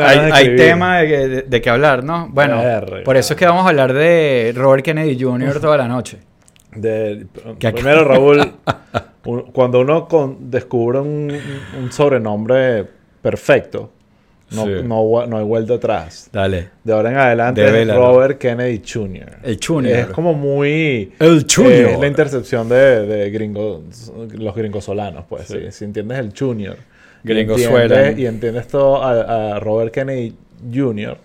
hay, hay tema de, de, qué hablar, ¿no? Bueno, por eso es que vamos a hablar de Robert Kennedy Jr. toda la noche. De, primero, Raúl, cuando uno descubre un, un, sobrenombre perfecto, no, no, no, hay vuelta atrás. Dale. De ahora en adelante es Robert Kennedy Jr. El Jr. Es como muy... El Jr. es la intercepción de, de gringos, los gringos solanos, pues. Sí. Si entiendes el Jr. Gringos Y entiendes todo a, Robert Kennedy Jr.,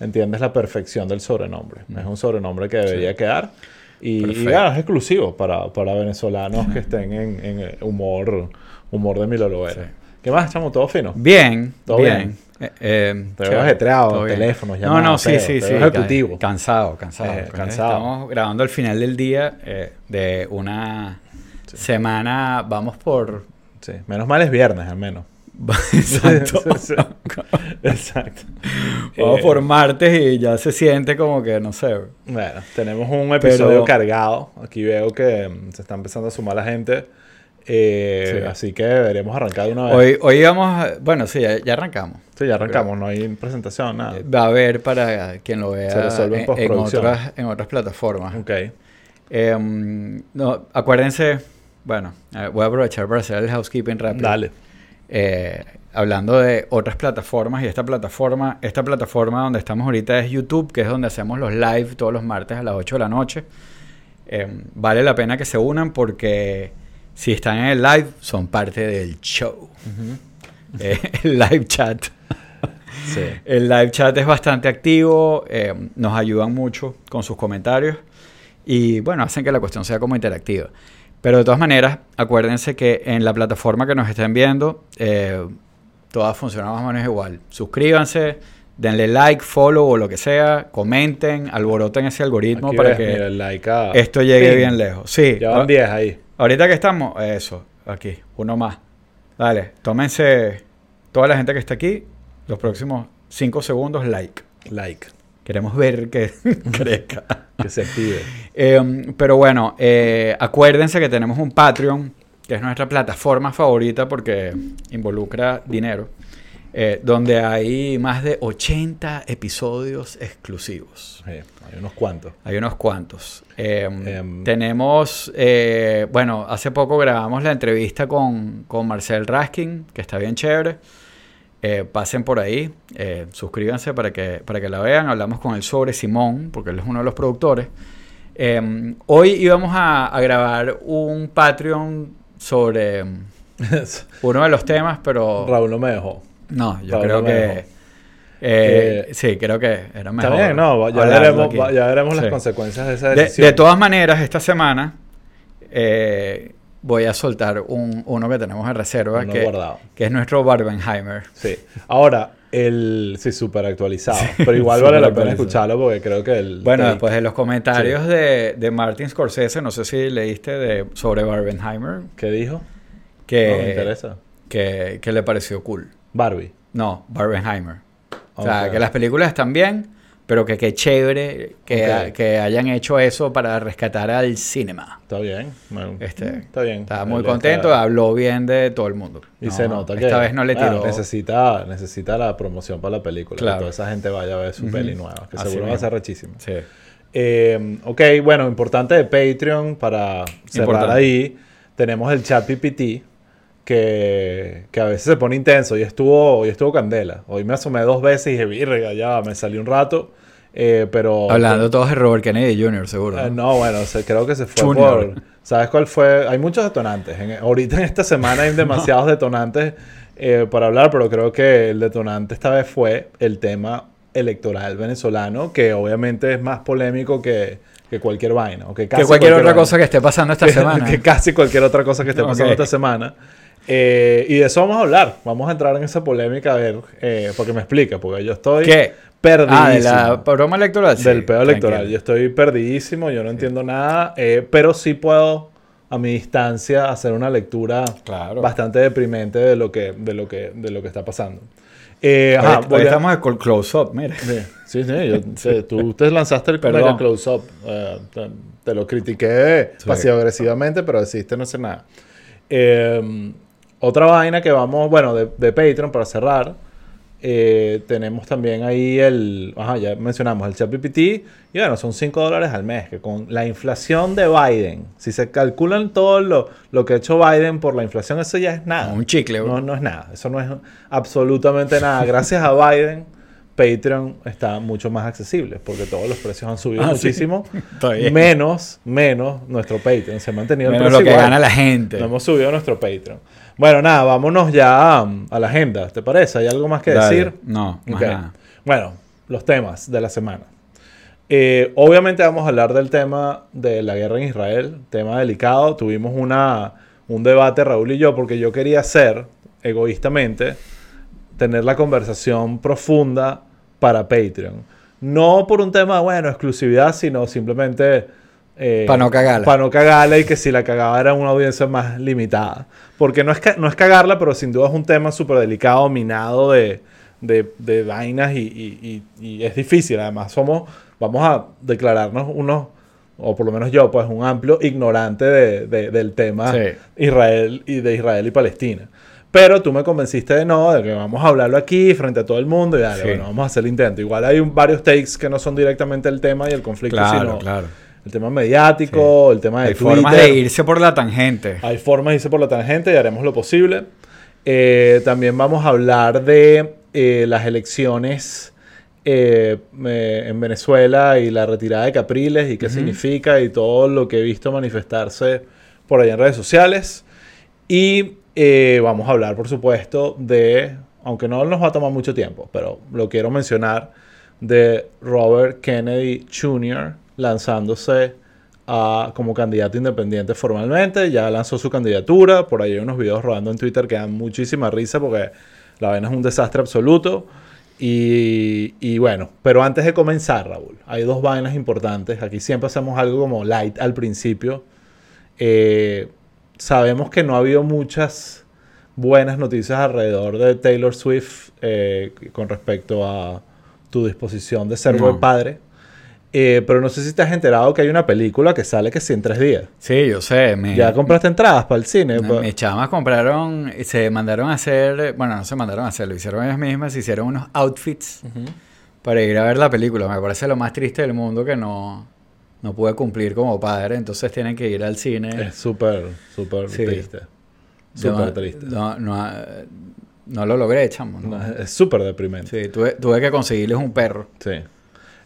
entiendes la perfección del sobrenombre. Es un sobrenombre que debería quedar. Y, es exclusivo para, para venezolanos que estén en, en, humor, humor de Milo Lovera. ¿Qué más, chamo? ¿Todo fino? Bien, ¿Todo bien. Eh, eh, te veo ajetreado, teléfonos, llamadas. No, no, sí, sí, sí. ejecutivo. Cansado, cansado. Eh, cansado. Estamos grabando al final del día eh, de una semana. Vamos por. Sí, menos mal es viernes, al menos. Exacto. Exacto. Vamos por martes y ya se siente como que, no sé. Bueno, tenemos un episodio cargado. Aquí veo que mm, se está empezando a sumar la gente. Eh, así que deberíamos arrancar de una vez. Hoy, hoy vamos, bueno, sí, ya, arrancamos. Sí, ya arrancamos, no hay presentación, nada. Va a haber para quien lo vea en, otras, en otras plataformas. Ok. Em, no, acuérdense, bueno, voy a aprovechar para hacer el housekeeping rápido. Dale. Eh, hablando de otras plataformas y esta plataforma, esta plataforma donde estamos ahorita es YouTube, que es donde hacemos los live todos los martes a las 8 de la noche. Em, vale la pena que se unan porque si están en el live, son parte del show. Eh, el live chat. El live chat es bastante activo, eh, nos ayudan mucho con sus comentarios y bueno, hacen que la cuestión sea como interactiva. Pero de todas maneras, acuérdense que en la plataforma que nos estén viendo, eh, todas funcionan más o menos igual. Suscríbanse, denle like, follow o lo que sea, comenten, alboroten ese algoritmo para que esto llegue bien lejos. Sí. Ya van 10 ahí. Ahorita que estamos, eso, aquí, uno más. Dale, tómense toda la gente que está aquí, los próximos 5 segundos, like. Like. Queremos ver que crezca. que se pide. Em, pero bueno, eh, acuérdense que tenemos un Patreon, que es nuestra plataforma favorita porque involucra dinero. Eh, donde hay más de 80 episodios exclusivos. hay unos cuantos. Hay unos cuantos. Em, em, tenemos, eh, bueno, hace poco grabamos la entrevista con, con Marcel Raskin, que está bien chévere. Eh, pasen por ahí, suscríbanse para que, para que la vean. Hablamos con él sobre Simón, porque él es uno de los productores. Em, hoy íbamos a, a grabar un Patreon sobre uno de los temas, pero... Raúl no me dejó. No, yo creo que... Eh, sí, creo que era mejor. También, no, ya veremos, ya veremos las consecuencias de esa decisión. De, todas maneras, esta semana eh, voy a soltar un, uno que tenemos en reserva, que, que, es nuestro Barbenheimer. Sí. Ahora, el sí, súper actualizado. pero igual vale la pena escucharlo porque creo que el. Bueno, después de los comentarios de, de Martin Scorsese, no sé si leíste de, sobre Barbenheimer. ¿Qué dijo? Que, no, me interesa. Que, que le pareció cool. Barbie. No, Barbenheimer. O sea, que las películas están bien, pero que qué chévere que, que, hayan hecho eso para rescatar al cinema. Está bien. este, está bien. Estaba muy contento, habló bien de todo el mundo. Y se nota que esta vez no le tiró. necesita, necesita la promoción para la película. Claro. Que toda esa gente vaya a ver su peli nueva, que seguro va a ser rechísimo. Sí. Eh, ok, bueno, importante de Patreon para cerrar ahí. Tenemos el chat PPT que, que, a veces se pone intenso y estuvo, y estuvo candela. Hoy me asomé dos veces y dije, virga, ya me salí un rato. Eh, pero... Hablando todos de Robert Kennedy Jr., seguro. ¿no? Eh, no, bueno, creo que se fue por... ¿Sabes cuál fue? Hay muchos detonantes. ahorita en esta semana hay demasiados detonantes eh, para hablar, pero creo que el detonante esta vez fue el tema electoral venezolano, que obviamente es más polémico que, que cualquier vaina. O que, casi cualquier, otra cosa que esté pasando esta semana. Que casi cualquier otra cosa que esté pasando esta semana. Eh, y de eso vamos a hablar. Vamos a entrar en esa polémica a ver, eh, porque me explica, porque yo estoy ¿Qué? perdidísimo. Ah, de la broma electoral. Del pedo electoral. Yo estoy perdidísimo, yo no entiendo nada, eh, pero sí puedo a mi distancia hacer una lectura bastante deprimente de lo que, de lo que, de lo que está pasando. Eh, ajá, estamos con close-up, mire. Sí, sí, tú te lanzaste el close-up. te, lo critiqué pasivo-agresivamente, pero decidiste no hacer nada. Eh, otra vaina que vamos, bueno, de, Patreon para cerrar. Eh, tenemos también ahí el, ajá, ya mencionamos el ChatGPT, y bueno, son 5 dólares al mes, que con la inflación de Biden, si se calculan todo lo, lo que ha hecho Biden por la inflación, eso ya es nada. Un chicle, no, no es nada, eso no es absolutamente nada. Gracias a Biden, Patreon está mucho más accesible, porque todos los precios han subido Ah, muchísimo, sí. menos, menos nuestro Patreon, se ha mantenido el Menos precio lo que igual. gana la gente. No hemos subido nuestro Patreon. Bueno, nada, vámonos ya um, a la agenda. ¿Te parece? ¿Hay algo más que Dale. decir? No, más nada. Bueno, los temas de la semana. Eh, obviamente vamos a hablar del tema de la guerra en Israel, tema delicado. Tuvimos una, un debate, Raúl y yo, porque yo quería hacer, egoístamente, tener la conversación profunda para Patreon. No por un tema, bueno, exclusividad, sino simplemente... eh, Pa' no cagarla. Para no cagarla y que si la cagaba era una audiencia más limitada. Porque no es, no es cagarla, pero sin duda es un tema súper delicado, minado de, de, de vainas y, y- y- y es difícil. Además, somos, vamos a declararnos unos, o por lo menos yo, pues un amplio ignorante de- de- del tema Sí. Israel y de Israel y Palestina. Pero tú me convenciste de no, de que vamos a hablarlo aquí frente a todo el mundo y dale, Sí. bueno, vamos a hacer el intento. Igual hay un- varios takes que no son directamente el tema y el conflicto, Claro, sino claro. El tema mediático, el tema de Hay Twitter. formas de irse por la tangente. Hay formas de irse por la tangente y haremos lo posible. Eh, también vamos a hablar de eh, las elecciones eh, eh, en Venezuela y la retirada de Capriles y qué significa y todo lo que he visto manifestarse por allá en redes sociales. Y eh, vamos a hablar, por supuesto, de, aunque no nos va a tomar mucho tiempo, pero lo quiero mencionar, de Robert Kennedy Jr. lanzándose a- como candidato independiente formalmente. Ya lanzó su candidatura. Por ahí hay unos videos rodando en Twitter que dan muchísima risa porque la vaina es un desastre absoluto. Y, y bueno, pero antes de comenzar, Raúl, hay dos vainas importantes. Aquí siempre hacemos algo como light al principio. Eh, sabemos que no ha habido muchas buenas noticias alrededor de Taylor Swift eh, con respecto a tu disposición de ser No. buen padre. Eh, pero no sé si te has enterado que hay una película que sale que sí en tres días. Sí, yo sé. Me, ¿Ya compraste entradas para el cine? me- mis chamas compraron, se mandaron a hacer, bueno, no se mandaron a hacer, lo hicieron ellas mismas, hicieron unos outfits para ir a ver la película. Me parece lo más triste del mundo que no, no pude cumplir como padre, entonces tienen que ir al cine. Es súper, súper Sí. triste. Súper no- triste. No, no, no lo logré, chamo. es súper deprimente. Sí, tuve, tuve que conseguirles un perro. Sí.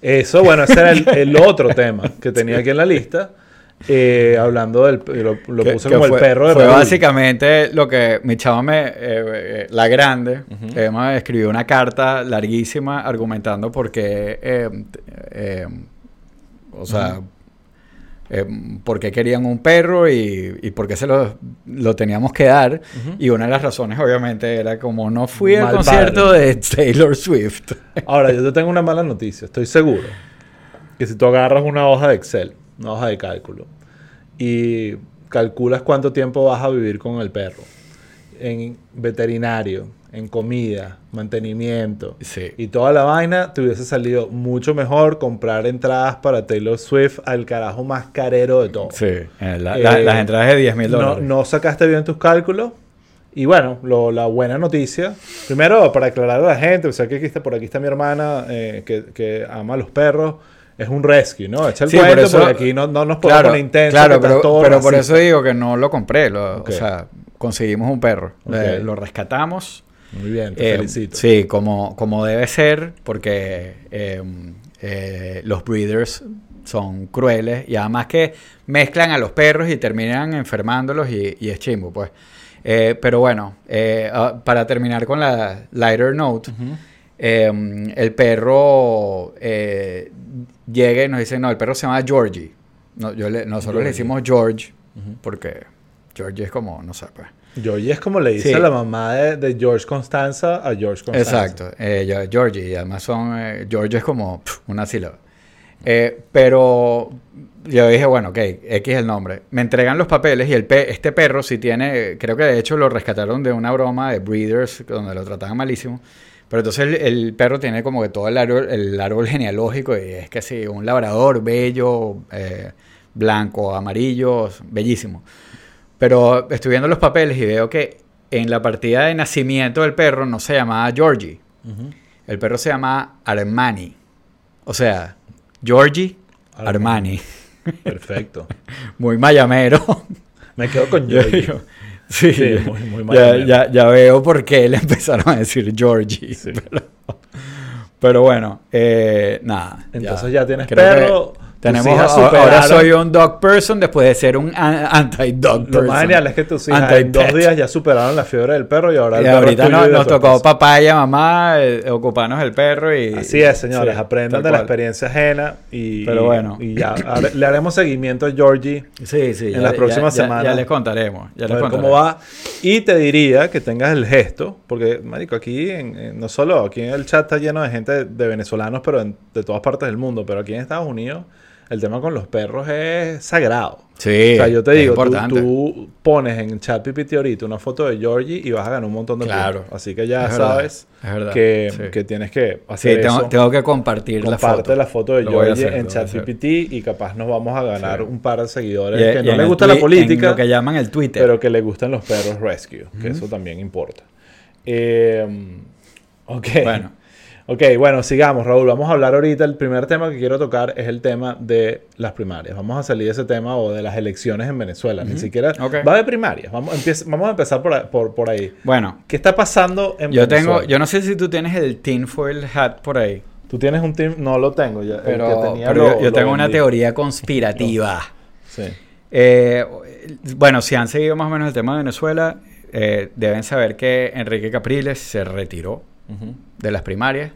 Eso, bueno, ese era el, el otro tema que tenía aquí en la lista. Eh, hablando del... Lo, lo Que- puse que como fue, el perro de Fue Raúl. básicamente lo que mi chava me, eh, eh, la grande, Emma escribió una carta larguísima argumentando por qué, eh, o sea, eh, por qué querían un perro y, y por qué se lo, lo teníamos que dar. Y una de las razones, obviamente, era como no fui al concierto de Taylor Swift. Ahora, yo te tengo una mala noticia. Estoy seguro que si tú agarras una hoja de Excel, una hoja de cálculo, y calculas cuánto tiempo vas a vivir con el perro, en veterinario, en comida, mantenimiento Sí. y toda la vaina, te hubiese salido mucho mejor comprar entradas para Taylor Swift al carajo más carero de todo. Sí, eh, la- la- Eh, las entradas de 10 mil dólares. no sacaste bien tus cálculos. Y bueno, lo- la buena noticia. Primero, para aclarar a la gente, o sea, que aquí está, por aquí está mi hermana eh, que, que ama a los perros. Es un rescue, ¿no? Echa el Sí, por cuento eso- porque aquí no, no nos podemos Claro, poner intensos. claro, pero, todo pero por eso digo que no lo compré. lo- Ok. O sea, conseguimos un perro. Eh, lo rescatamos. Muy bien, te Eh, felicito. Sí, como, como debe ser, porque eh, eh, los breeders son crueles y además que mezclan a los perros y terminan enfermándolos y, y es chimbo, pues. Eh, pero bueno, ah, para terminar con la lighter note, eh, el perro eh, llega y nos dice, no, el perro se llama Georgie. No, yo le- nosotros le decimos George, porque Georgie es como, no sé, pues. Georgie es como le dice Sí. a la mamá de, de George Constanza a George Constanza. Exacto, eh, Georgie, y además son, eh, George es como pf, una sílaba. Eh, pero yo dije, bueno, ok, X es el nombre. Me entregan los papeles y el pe- este perro sí tiene, creo que de hecho lo rescataron de una broma de breeders donde lo trataban malísimo. Pero entonces el, el perro tiene como que todo el árbol, el árbol genealógico y es que sí, un labrador bello, eh, blanco, amarillo, bellísimo. Pero estoy viendo los papeles y veo que en la partida de nacimiento del perro no se llamaba Georgie, El perro se llama Armani. O sea, Georgie Armani. Perfecto. muy mayamero. Me quedo con Georgie. sí, muy, muy ya, ya, veo por qué le empezaron a decir Georgie. Pero, bueno, eh, nada. Entonces ya, tienes perro. Tenemos, ahora soy un dog person después de ser un anti-dog person. Lo más genial es que tus hijas en dos días ya superaron la fiebre del perro y ahora y ahorita nos tocó papaya, mamá, eh, ocuparnos del perro y... Así es, señores. aprendan de la experiencia ajena y... Pero bueno. Y, ya le haremos seguimiento a Georgie sí, sí, en las próximas semanas. Ya, les contaremos. Ya les contaremos. cómo va. Y te diría que tengas el gesto, porque, marico, aquí, en, no solo aquí en el chat está lleno de gente de venezolanos, pero de todas partes del mundo, pero aquí en Estados Unidos el tema con los perros es sagrado. Sí. O sea, yo te digo, tú, pones en ChatGPT ahorita una foto de Georgie y vas a ganar un montón de claro. Así que ya sabes que, tienes que hacer sí, tengo, tengo, que compartir la foto. la foto de Georgie en ChatGPT y capaz nos vamos a ganar un par de seguidores que no les gusta la política. lo que llaman el Twitter. Pero que les gustan los perros rescue, que eso también importa. Eh, ok. Bueno. Ok, bueno, sigamos, Raúl. Vamos a hablar ahorita. El primer tema que quiero tocar es el tema de las primarias. Vamos a salir de ese tema o de las elecciones en Venezuela. Ni siquiera va de primarias. Vamos, vamos a empezar por, por, ahí. Bueno, ¿qué está pasando en yo Tengo, yo no sé si tú tienes el tinfoil hat por ahí. Tú tienes un team, no lo tengo ya. Pero, yo, tengo una teoría conspirativa. Sí. Eh, bueno, si han seguido más o menos el tema de Venezuela, eh, deben saber que Enrique Capriles se retiró de las primarias.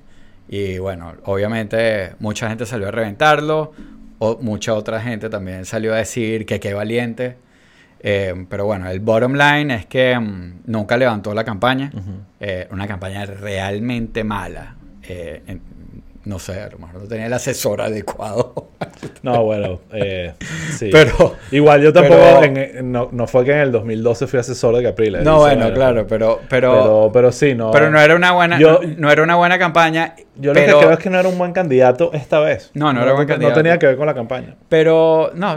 Y bueno, obviamente mucha gente salió a reventarlo, o mucha otra gente también salió a decir que qué valiente. Eh, pero bueno, el bottom line es que mm, nunca levantó la campaña. Eh, una campaña realmente mala. Eh, no sé, a lo mejor no tenía el asesor adecuado. No, bueno, eh, sí. Pero, Igual yo tampoco, no, fue que en el 2012 fui asesor de Capriles. No, bueno, claro, pero, pero, pero, sí, no. Pero no era una buena, no, era una buena campaña. Yo lo que creo es que no era un buen candidato esta vez. No, no, era un buen candidato. No tenía que ver con la campaña. Pero, no,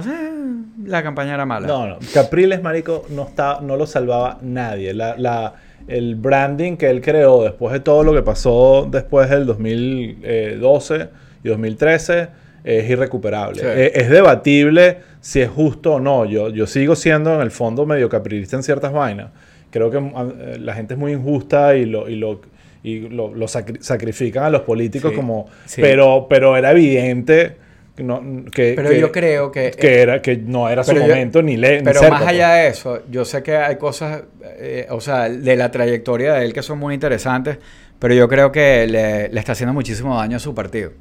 la campaña era mala. No, no. Capriles, marico, no, está, no lo salvaba nadie. La, la el branding que él creó después de todo lo que pasó después del 2012 y 2013 es irrecuperable. Es, debatible si es justo o no. Yo, yo sigo siendo en el fondo medio caprilista en ciertas vainas. Creo que eh, la gente es muy injusta y lo, y lo, y lo, sacrifican a los políticos como... Pero, pero era evidente que, pero yo creo que... Que, era, que no era su momento ni le Pero más allá pues. de eso, yo sé que hay cosas, eh, o sea, de la trayectoria de él que son muy interesantes, pero yo creo que le, le está haciendo muchísimo daño a su partido.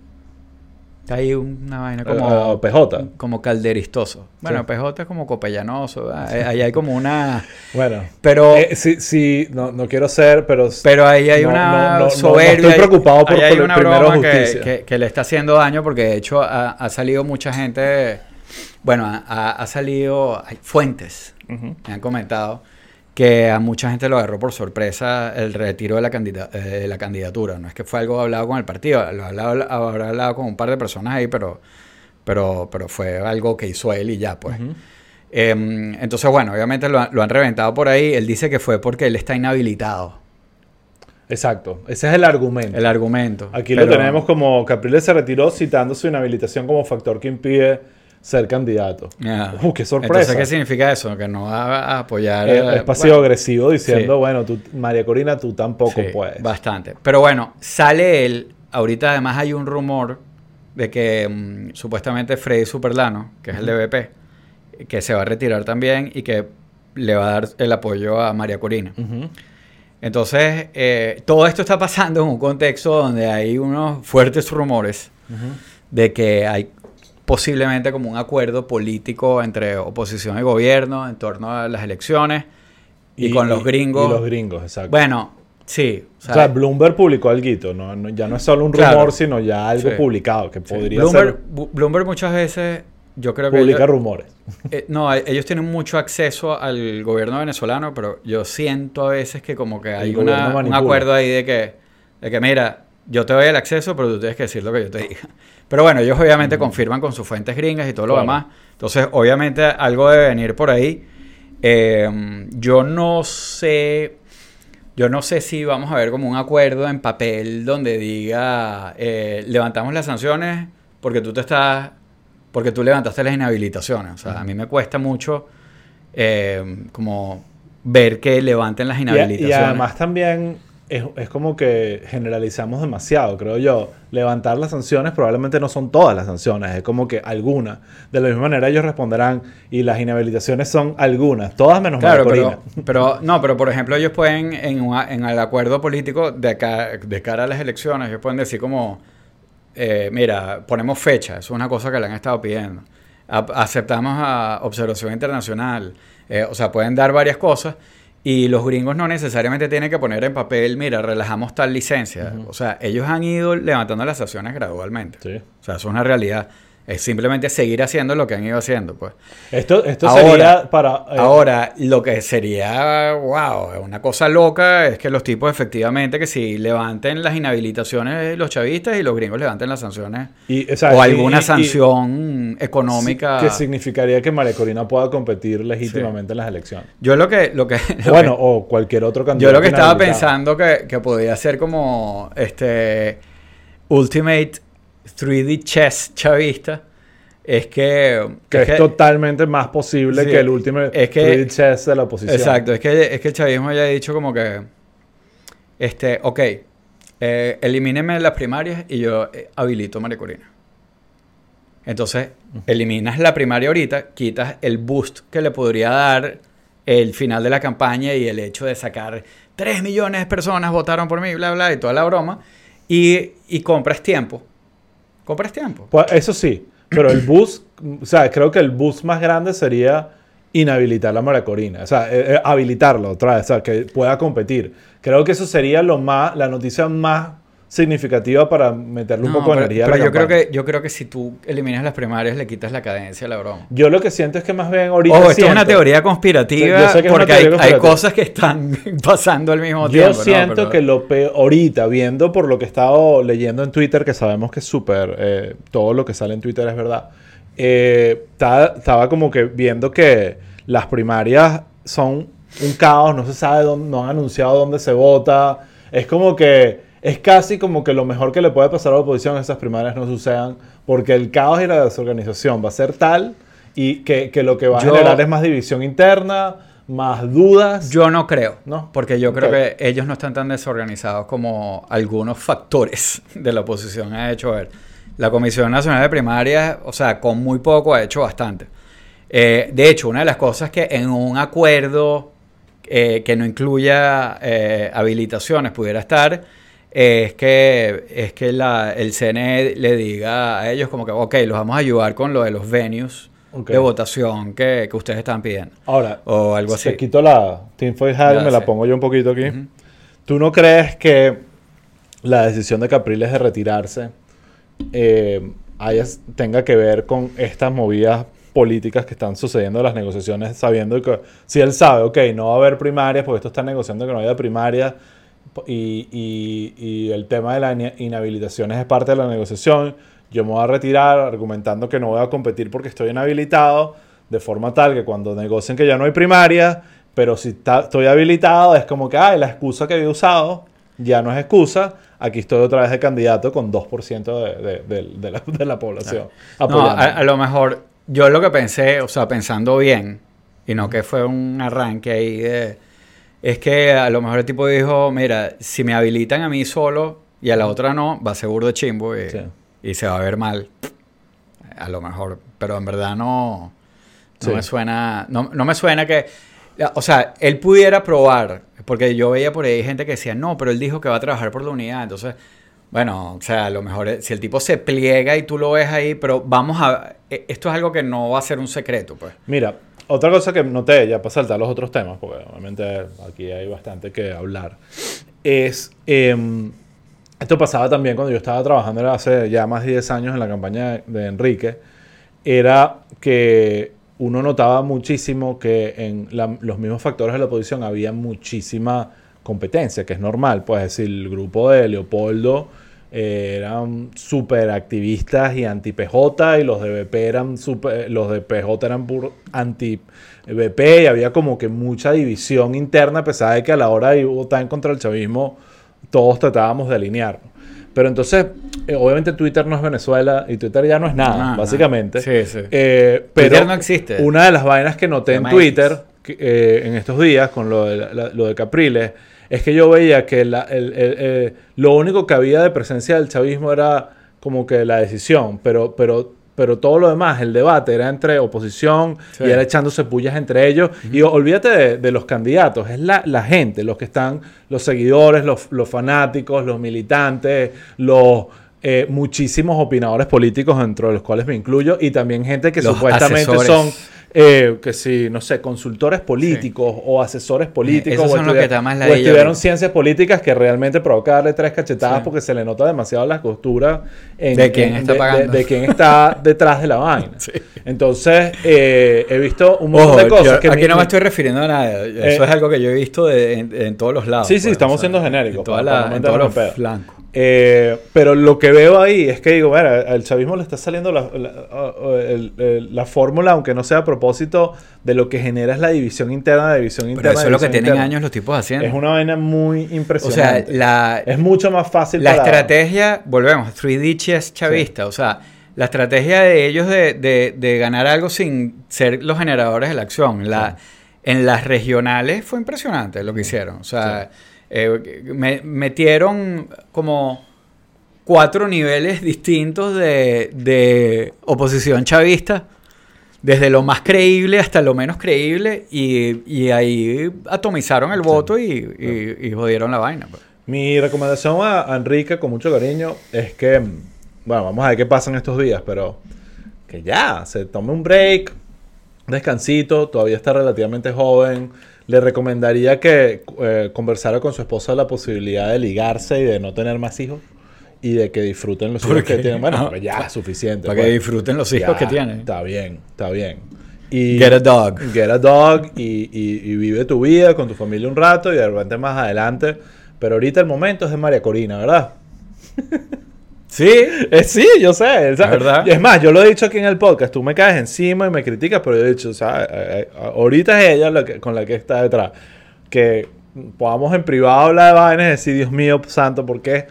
Hay una vaina como. Uh, PJ. Como calderistoso. Bueno, PJ es como copellanoso. Ahí hay como una. Bueno. Pero. Eh, sí, sí no, no, quiero ser, pero. Pero ahí hay una soberbia. estoy preocupado por, hay una primero justicia. Que, que, le está haciendo daño porque de hecho ha, ha salido mucha gente. Bueno, ha, ha salido. Hay fuentes. Me han comentado que a mucha gente lo agarró por sorpresa el retiro de la, eh, la candidatura. No es que fue algo hablado con el partido, lo hablado, habrá hablado con un par de personas ahí, pero, pero, pero fue algo que hizo él y ya, pues. Em, entonces, bueno, obviamente lo, han reventado por ahí. Él dice que fue porque él está inhabilitado. Exacto, ese es el argumento. El argumento. Aquí lo tenemos como Capriles se retiró citando su inhabilitación como factor que impide ser candidato. Uh, qué sorpresa. Entonces, ¿qué significa eso? Que no va a apoyar. Es, pasivo-agresivo diciendo, bueno, tú, María Corina, tú tampoco puedes. Bastante. Pero bueno, sale él. Ahorita además hay un rumor de que mm, supuestamente Freddy Superlano, que es el de BP, que se va a retirar también y que le va a dar el apoyo a María Corina. Entonces, eh, todo esto está pasando en un contexto donde hay unos fuertes rumores de que hay posiblemente como un acuerdo político entre oposición y gobierno en torno a las elecciones y, con los gringos. Y los gringos, exacto. Bueno, sí. O sea, Bloomberg publicó algo, ¿no? ya no es solo un rumor, sino ya algo publicado que podría Bloomberg, ser... Bloomberg muchas veces, yo creo que... Publica rumores. Eh, no, ellos tienen mucho acceso al gobierno venezolano, pero yo siento a veces que como que hay un acuerdo ahí de que, de que, mira, yo te doy el acceso, pero tú tienes que decir lo que yo te diga. Pero bueno, ellos obviamente confirman con sus fuentes gringas y todo lo demás. Entonces, obviamente algo debe venir por ahí. Eh, yo no sé, yo no sé si vamos a ver como un acuerdo en papel donde diga, eh, levantamos las sanciones porque tú te estás, porque tú levantaste las inhabilitaciones. O sea, a mí me cuesta mucho eh, como ver que levanten las inhabilitaciones. Y, además también es, es, como que generalizamos demasiado, creo yo. Levantar las sanciones probablemente no son todas las sanciones, es como que algunas. De la misma manera ellos responderán, y las inhabilitaciones son algunas, todas menos claro, pero, pero, no, pero por ejemplo ellos pueden, en, en el acuerdo político de, de cara a las elecciones, ellos pueden decir como, eh, mira, ponemos fecha, eso es una cosa que le han estado pidiendo. aceptamos a observación internacional, eh, o sea, pueden dar varias cosas y los gringos no necesariamente tienen que poner en papel, mira, relajamos tal licencia. O sea, ellos han ido levantando las acciones gradualmente. Sí. O sea, eso es una realidad. Es simplemente seguir haciendo lo que han ido haciendo, pues. Esto, esto sería para... Eh, ahora, lo que sería, wow, una cosa loca es que los tipos efectivamente que si levanten las inhabilitaciones los chavistas y los gringos levanten las sanciones o, alguna sanción económica. que significaría que María Corina pueda competir legítimamente en las elecciones. Yo lo que... Lo que bueno, o cualquier otro candidato. Yo lo que estaba pensando que, que podía ser como este... Ultimate 3D chess chavista es que... Que es, totalmente más posible que el último 3D chess de la oposición. Exacto, es que, es que el chavismo haya dicho como que... Este, ok, eh, elimíneme las primarias y yo eh, habilito María Corina. Entonces, eliminas la primaria ahorita, quitas el boost que le podría dar el final de la campaña y el hecho de sacar 3 millones de personas votaron por mí, bla, bla, y toda la broma, y, y compras tiempo compras tiempo. Pues eso sí, pero el bus, o sea, creo que el bus más grande sería inhabilitar la maracorina, o sea, eh, eh, habilitarlo otra vez, o sea, que pueda competir. Creo que eso sería lo más, la noticia más significativa para meterle un poco de energía pero a la yo creo que yo creo que si tú eliminas las primarias le quitas la cadencia a la broma. Yo lo que siento es que más bien ahorita Ojo, esto es una teoría conspirativa porque hay, cosas que están pasando al mismo tiempo. Yo siento que lo peor ahorita viendo por lo que he estado leyendo en Twitter que sabemos que es súper eh, todo lo que sale en Twitter es verdad. Eh, estaba como que viendo que las primarias son un caos, no se sabe dónde, no han anunciado dónde se vota. Es como que es casi como que lo mejor que le puede pasar a la oposición esas primarias no sucedan, porque el caos y la desorganización va a ser tal y que, lo que va a generar es más división interna, más dudas. Yo no creo, ¿no? Porque yo creo que ellos no están tan desorganizados como algunos factores de la oposición ha hecho ver. La Comisión Nacional de Primarias, o sea, con muy poco ha hecho bastante. Eh, de hecho, una de las cosas que en un acuerdo eh, que no incluya eh, habilitaciones pudiera estar es que, es que la, el CNE le diga a ellos como que, ok, los vamos a ayudar con lo de los venues de votación que, que, ustedes están pidiendo. Ahora, o algo así. Te quito la Tinfoil Hat, me la pongo yo un poquito aquí. ¿Tú no crees que la decisión de Capriles de retirarse eh, tenga que ver con estas movidas políticas que están sucediendo en las negociaciones, sabiendo que si él sabe, ok, no va a haber primarias, porque esto está negociando que no haya primarias, y, el tema de las inhabilitaciones es parte de la negociación. Yo me voy a retirar argumentando que no voy a competir porque estoy inhabilitado, de forma tal que cuando negocien que ya no hay primaria, pero si estoy habilitado es como que, ay, la excusa que había usado ya no es excusa, aquí estoy otra vez de candidato con 2% de, de, la, de, la, población. No, a, lo mejor yo lo que pensé, o sea, pensando bien, y no que fue un arranque ahí de es que a lo mejor el tipo dijo, mira, si me habilitan a mí solo y a la otra no, va ser burdo chimbo y, se va a ver mal. A lo mejor, pero en verdad no, no me suena, no, me suena que, o sea, él pudiera probar, porque yo veía por ahí gente que decía, no, pero él dijo que va a trabajar por la unidad, entonces, bueno, o sea, a lo mejor si el tipo se pliega y tú lo ves ahí, pero vamos a, e, esto es algo que no va a ser un secreto, pues. Mira, otra cosa que noté, ya para saltar los otros temas, porque obviamente aquí hay bastante que hablar, es... Em, esto pasaba también cuando yo estaba trabajando hace ya más de 10 años en la campaña de Enrique, era que uno notaba muchísimo que en los mismos factores de la oposición había muchísima competencia, que es normal, pues decir, el grupo de Leopoldo eh, eran súper activistas y anti-PJ y los de BP eran super, los de PJ eran anti-BP y había como que mucha división interna a pesar de que a la hora de votar contra del chavismo todos tratábamos de alinear. Pero entonces, eh, obviamente Twitter no es Venezuela y Twitter ya no es nada, básicamente. Sí, sí. Eh, pero Twitter no existe. Una de las vainas que noté en Twitter en estos días con lo de, lo de Capriles es que yo veía que el, lo único que había de presencia del chavismo era como que la decisión, pero, pero, pero todo lo demás, el debate era entre oposición y era echándose pullas entre ellos. Y olvídate de, los candidatos, es la, gente, los que están, los seguidores, los, fanáticos, los militantes, los... Eh, muchísimos opinadores políticos, dentro de los cuales me incluyo, y también gente que supuestamente son eh, que si, no sé, consultores políticos o asesores políticos. Esos son los que más la o estudiaron ciencias políticas que realmente provoca darle tres cachetadas porque se le nota demasiado la costura en, de quién está pagando. De, quién está detrás de la vaina. Entonces, eh, he visto un montón de cosas. que aquí no me estoy refiriendo a nada. Eso es algo que yo he visto en, todos los lados. Sí, sí, pues, estamos siendo genéricos. en todos los flancos. Eh, pero lo que veo ahí es que digo, mira, al chavismo le está saliendo la, la, fórmula, aunque no sea a propósito, de lo que genera es la división interna, la división interna. Pero eso es lo que tienen años los tipos haciendo. Es una vaina muy impresionante. O sea, la, es mucho más fácil. La estrategia, volvemos, 3D chess chavista, o sea, la estrategia de ellos de, de, de, ganar algo sin ser los generadores de la acción. La, En las regionales fue impresionante lo que hicieron. O sea, eh, me, metieron como cuatro niveles distintos de, oposición chavista, desde lo más creíble hasta lo menos creíble, y, ahí atomizaron el voto y, jodieron la vaina. Pues. Mi recomendación a Enrique, con mucho cariño, es que, bueno, vamos a ver qué pasa en estos días, pero que ya, se tome un break, descansito, todavía está relativamente joven le recomendaría que eh, conversara con su esposa la posibilidad de ligarse y de no tener más hijos y de que disfruten los hijos que tienen. Bueno, pues ya, suficiente. Para que pues. disfruten los hijos que tienen. Está bien, está bien. Y get a dog. Get a dog y, y, vive tu vida con tu familia un rato y de repente más adelante. Pero ahorita el momento es de María Corina, ¿verdad? Sí, eh, sí, yo sé. Es, verdad. es más, yo lo he dicho aquí en el podcast. Tú me caes encima y me criticas, pero yo he dicho, o sea, eh, eh, ahorita es ella la que, con la que está detrás. Que podamos en privado hablar de vainas y decir, Dios mío, santo, ¿por qué?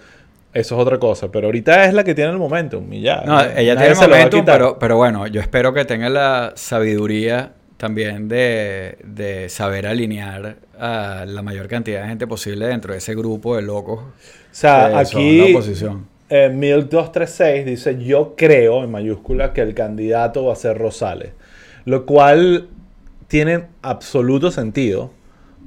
Eso es otra cosa. Pero ahorita es la que tiene el momento. Y ya. No, ella tiene el momento, pero, pero bueno, yo espero que tenga la sabiduría también de, de, saber alinear a la mayor cantidad de gente posible dentro de ese grupo de locos. O sea, aquí. oposición eh, 1236 dice, yo creo, en mayúscula, que el candidato va a ser Rosales. Lo cual tiene absoluto sentido,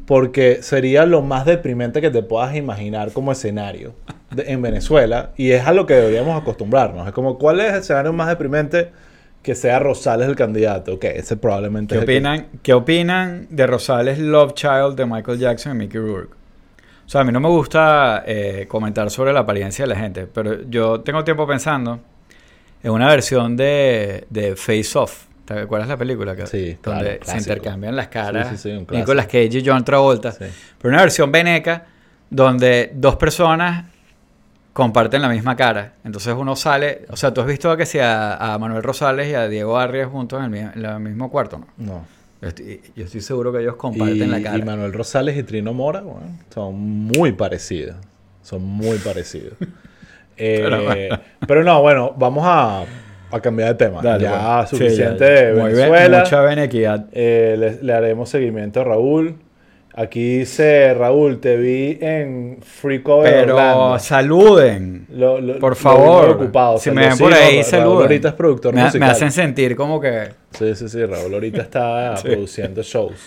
porque sería lo más deprimente que te puedas imaginar como escenario en Venezuela, y es a lo que deberíamos acostumbrarnos. Es como, ¿cuál es el escenario más deprimente? Que sea Rosales el candidato. Que ese probablemente ¿Qué opinan, ¿Qué opinan de Rosales Love Child de Michael Jackson y Mickey Rourke? O sea, a mí no me gusta eh, comentar sobre la apariencia de la gente, pero yo tengo tiempo pensando en una versión de, de Face Off. ¿Te acuerdas la película? Que, sí, Donde se intercambian las caras. Sí, sí, sí, Nicolas Cage y John Travolta. Pero una versión veneca donde dos personas comparten la misma cara. Entonces uno sale... O sea, ¿tú has visto que sea a Manuel Rosales y a Diego Arias juntos en el, en el mismo cuarto, no? No. Yo estoy, seguro que ellos comparten la cara. Y Manuel Rosales y Trino Mora son muy parecidos. Son muy parecidos. Eh, pero, no, bueno, vamos a, cambiar de tema. ya pues. suficiente Venezuela. mucha eh, le, haremos seguimiento a Raúl. Aquí dice Raúl, te vi en Free Cover Pero saluden. por favor. Si me ven por ahí, saluden. ahorita es productor me, musical. Me hacen sentir como que. Sí, sí, sí. Raúl ahorita está produciendo shows.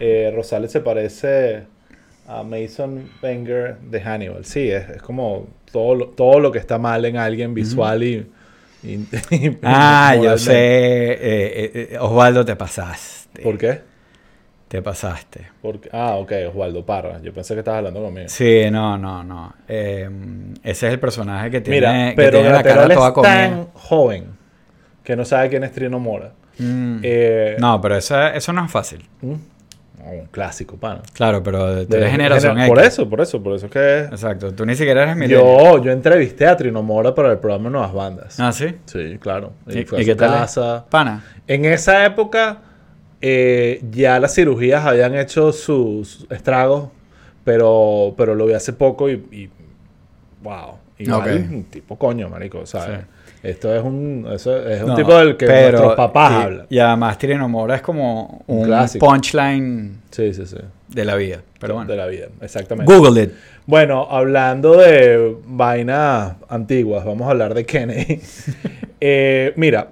Eh, Rosales se parece a Mason Wenger de Hannibal. Sí, es, como todo lo, todo lo que está mal en alguien visual y, Ah, yo sé. Eh, eh, Osvaldo, te pasaste. ¿Por qué? Te pasaste. Porque, ah, ok, Osvaldo Parra. Yo pensé que estabas hablando conmigo. Sí, no, no, no. Em, ese es el personaje que tiene, Mira, pero tiene la cara toda es tan joven que no sabe quién es Trino Mora. Mm. Eh, no, pero eso, eso no es fácil. ¿Mm? un clásico, pana. Claro, pero de, generación X. Por eso, por eso, por eso es que... Exacto, tú ni siquiera eres millennial. Yo, yo entrevisté a Trino Mora para el programa Nuevas Bandas. ¿Ah, sí? Sí, claro. ¿Y, qué tal Pana. En esa época eh, ya las cirugías habían hecho sus estragos, pero, pero lo vi hace poco y... y wow. Igual, un tipo coño, marico, ¿sabes? Esto es un, eso es un tipo del que nuestros papás hablan. Y además Tireno Mora es como un, punchline sí, sí, sí. de la vida. Pero bueno. De la vida, exactamente. Google it. Bueno, hablando de vainas antiguas, vamos a hablar de Kennedy. eh, mira,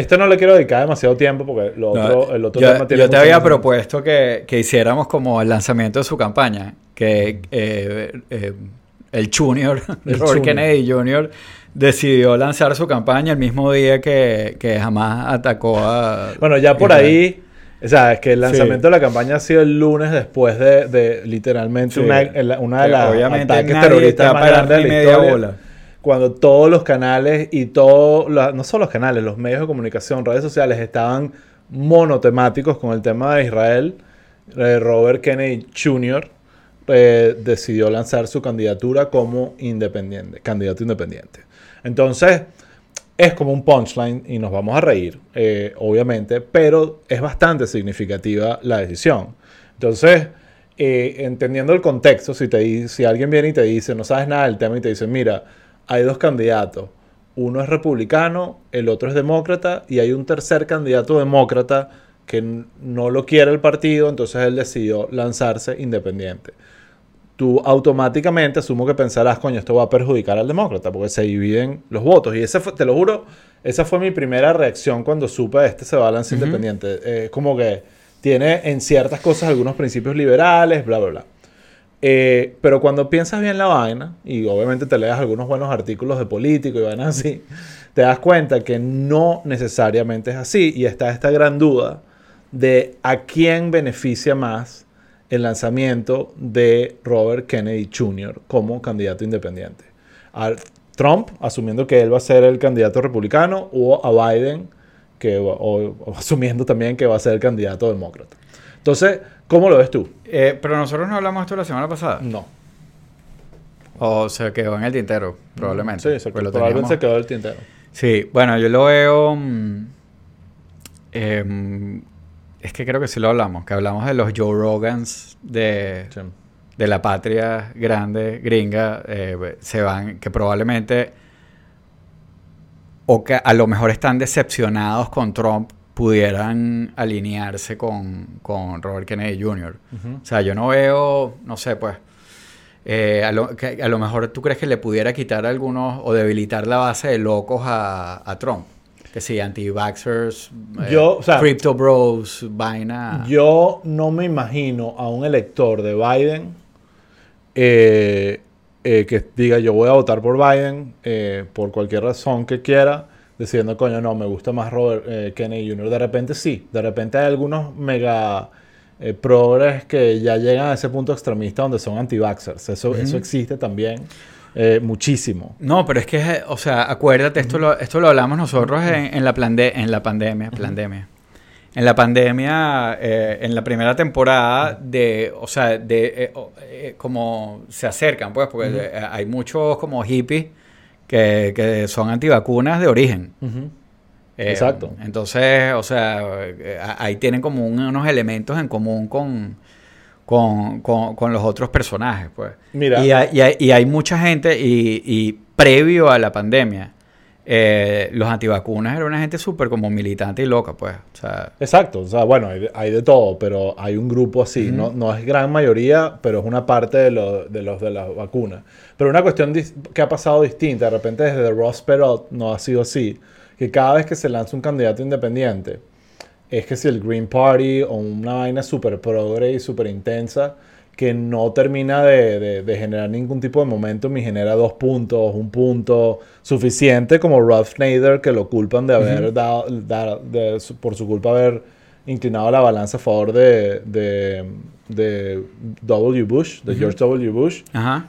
esto no le quiero dedicar demasiado tiempo porque lo otro, el otro yo, tema tiene Yo te había propuesto que, que, hiciéramos como el lanzamiento de su campaña, que eh, eh, el Junior, el Robert Kennedy Jr., decidió lanzar su campaña el mismo día que, que jamás atacó a... Bueno, ya por ahí... O sea, es que el lanzamiento de la campaña ha sido el lunes después de, de literalmente una, una, de las ataques terroristas más grandes de la historia. Cuando todos los canales y todos, no solo los canales, los medios de comunicación, redes sociales estaban monotemáticos con el tema de Israel, eh, Robert Kennedy Jr. Eh, decidió lanzar su candidatura como independiente, candidato independiente. Entonces, es como un punchline y nos vamos a reír, eh, obviamente, pero es bastante significativa la decisión. Entonces, entendiendo el contexto, si, te, si alguien viene y te dice, no sabes nada del tema y te dice, mira, hay dos candidatos, uno es republicano, el otro es demócrata y hay un tercer candidato demócrata que no lo quiere el partido, entonces él decidió lanzarse independiente tú automáticamente asumo que pensarás, coño, esto va a perjudicar al demócrata, porque se dividen los votos. Y ese fue, te lo juro, esa fue mi primera reacción cuando supe este se va a lanzar independiente. Es como que tiene en ciertas cosas algunos principios liberales, bla, bla, bla. Eh, pero cuando piensas bien la vaina, y obviamente te leas algunos buenos artículos de político y vainas así, te das cuenta que no necesariamente es así. Y está esta gran duda de a quién beneficia más el lanzamiento de Robert Kennedy Jr. como candidato independiente. A Trump, asumiendo que él va a ser el candidato republicano, o a Biden, que, o, asumiendo también que va a ser el candidato demócrata. Entonces, ¿cómo lo ves tú? Eh, pero nosotros no hablamos de esto la semana pasada. No. O se quedó en el tintero, probablemente. Sí, se, pues probablemente se quedó en el tintero. Sí, bueno, yo lo veo... Mm, em, es que creo que sí lo hablamos, que hablamos de los Joe Rogans de, de la patria grande, gringa, eh, se van, que probablemente, o que a lo mejor están decepcionados con Trump, pudieran alinearse con, con Robert Kennedy Jr. O sea, yo no veo, no sé, pues, eh, a, lo, que a lo mejor tú crees que le pudiera quitar algunos o debilitar la base de locos a, a Trump que sí, anti-vaxxers, eh, crypto bros, vaina. Yo no me imagino a un elector de Biden eh, eh, que diga yo voy a votar por Biden por cualquier razón que quiera, diciendo, coño, no, me gusta más Robert Kennedy Jr. De repente sí, de repente hay algunos mega progres que ya llegan a ese punto extremista donde son anti-vaxxers. Eso, eso existe también. Eh, muchísimo. No, pero es que, o sea, acuérdate, esto lo, esto lo hablamos nosotros en, la, en la pandemia, pandemia. En la pandemia, eh, en la primera temporada de, o sea, de eh, como se acercan, pues, porque hay muchos como hippies que, que son antivacunas de origen. Exacto. Entonces, o sea, ahí tienen como unos elementos en común con, con, con, los otros personajes, pues. Mira. Y hay, y hay, mucha gente, y, y, previo a la pandemia, eh, los antivacunas eran una gente súper como militante y loca, pues. O sea, Exacto, o sea, bueno, hay de, todo, pero hay un grupo así, no, no es gran mayoría, pero es una parte de, lo, de los de las vacunas. Pero una cuestión que ha pasado distinta, de repente desde Ross Perot no ha sido así, que cada vez que se lanza un candidato independiente, es que si el Green Party o una vaina súper progre y súper intensa que no termina de, generar ningún tipo de momentum y genera dos puntos, un punto suficiente como Ralph Schneider que lo culpan de haber dado, por su culpa haber inclinado la balanza a favor de, W. Bush, de George W. Bush,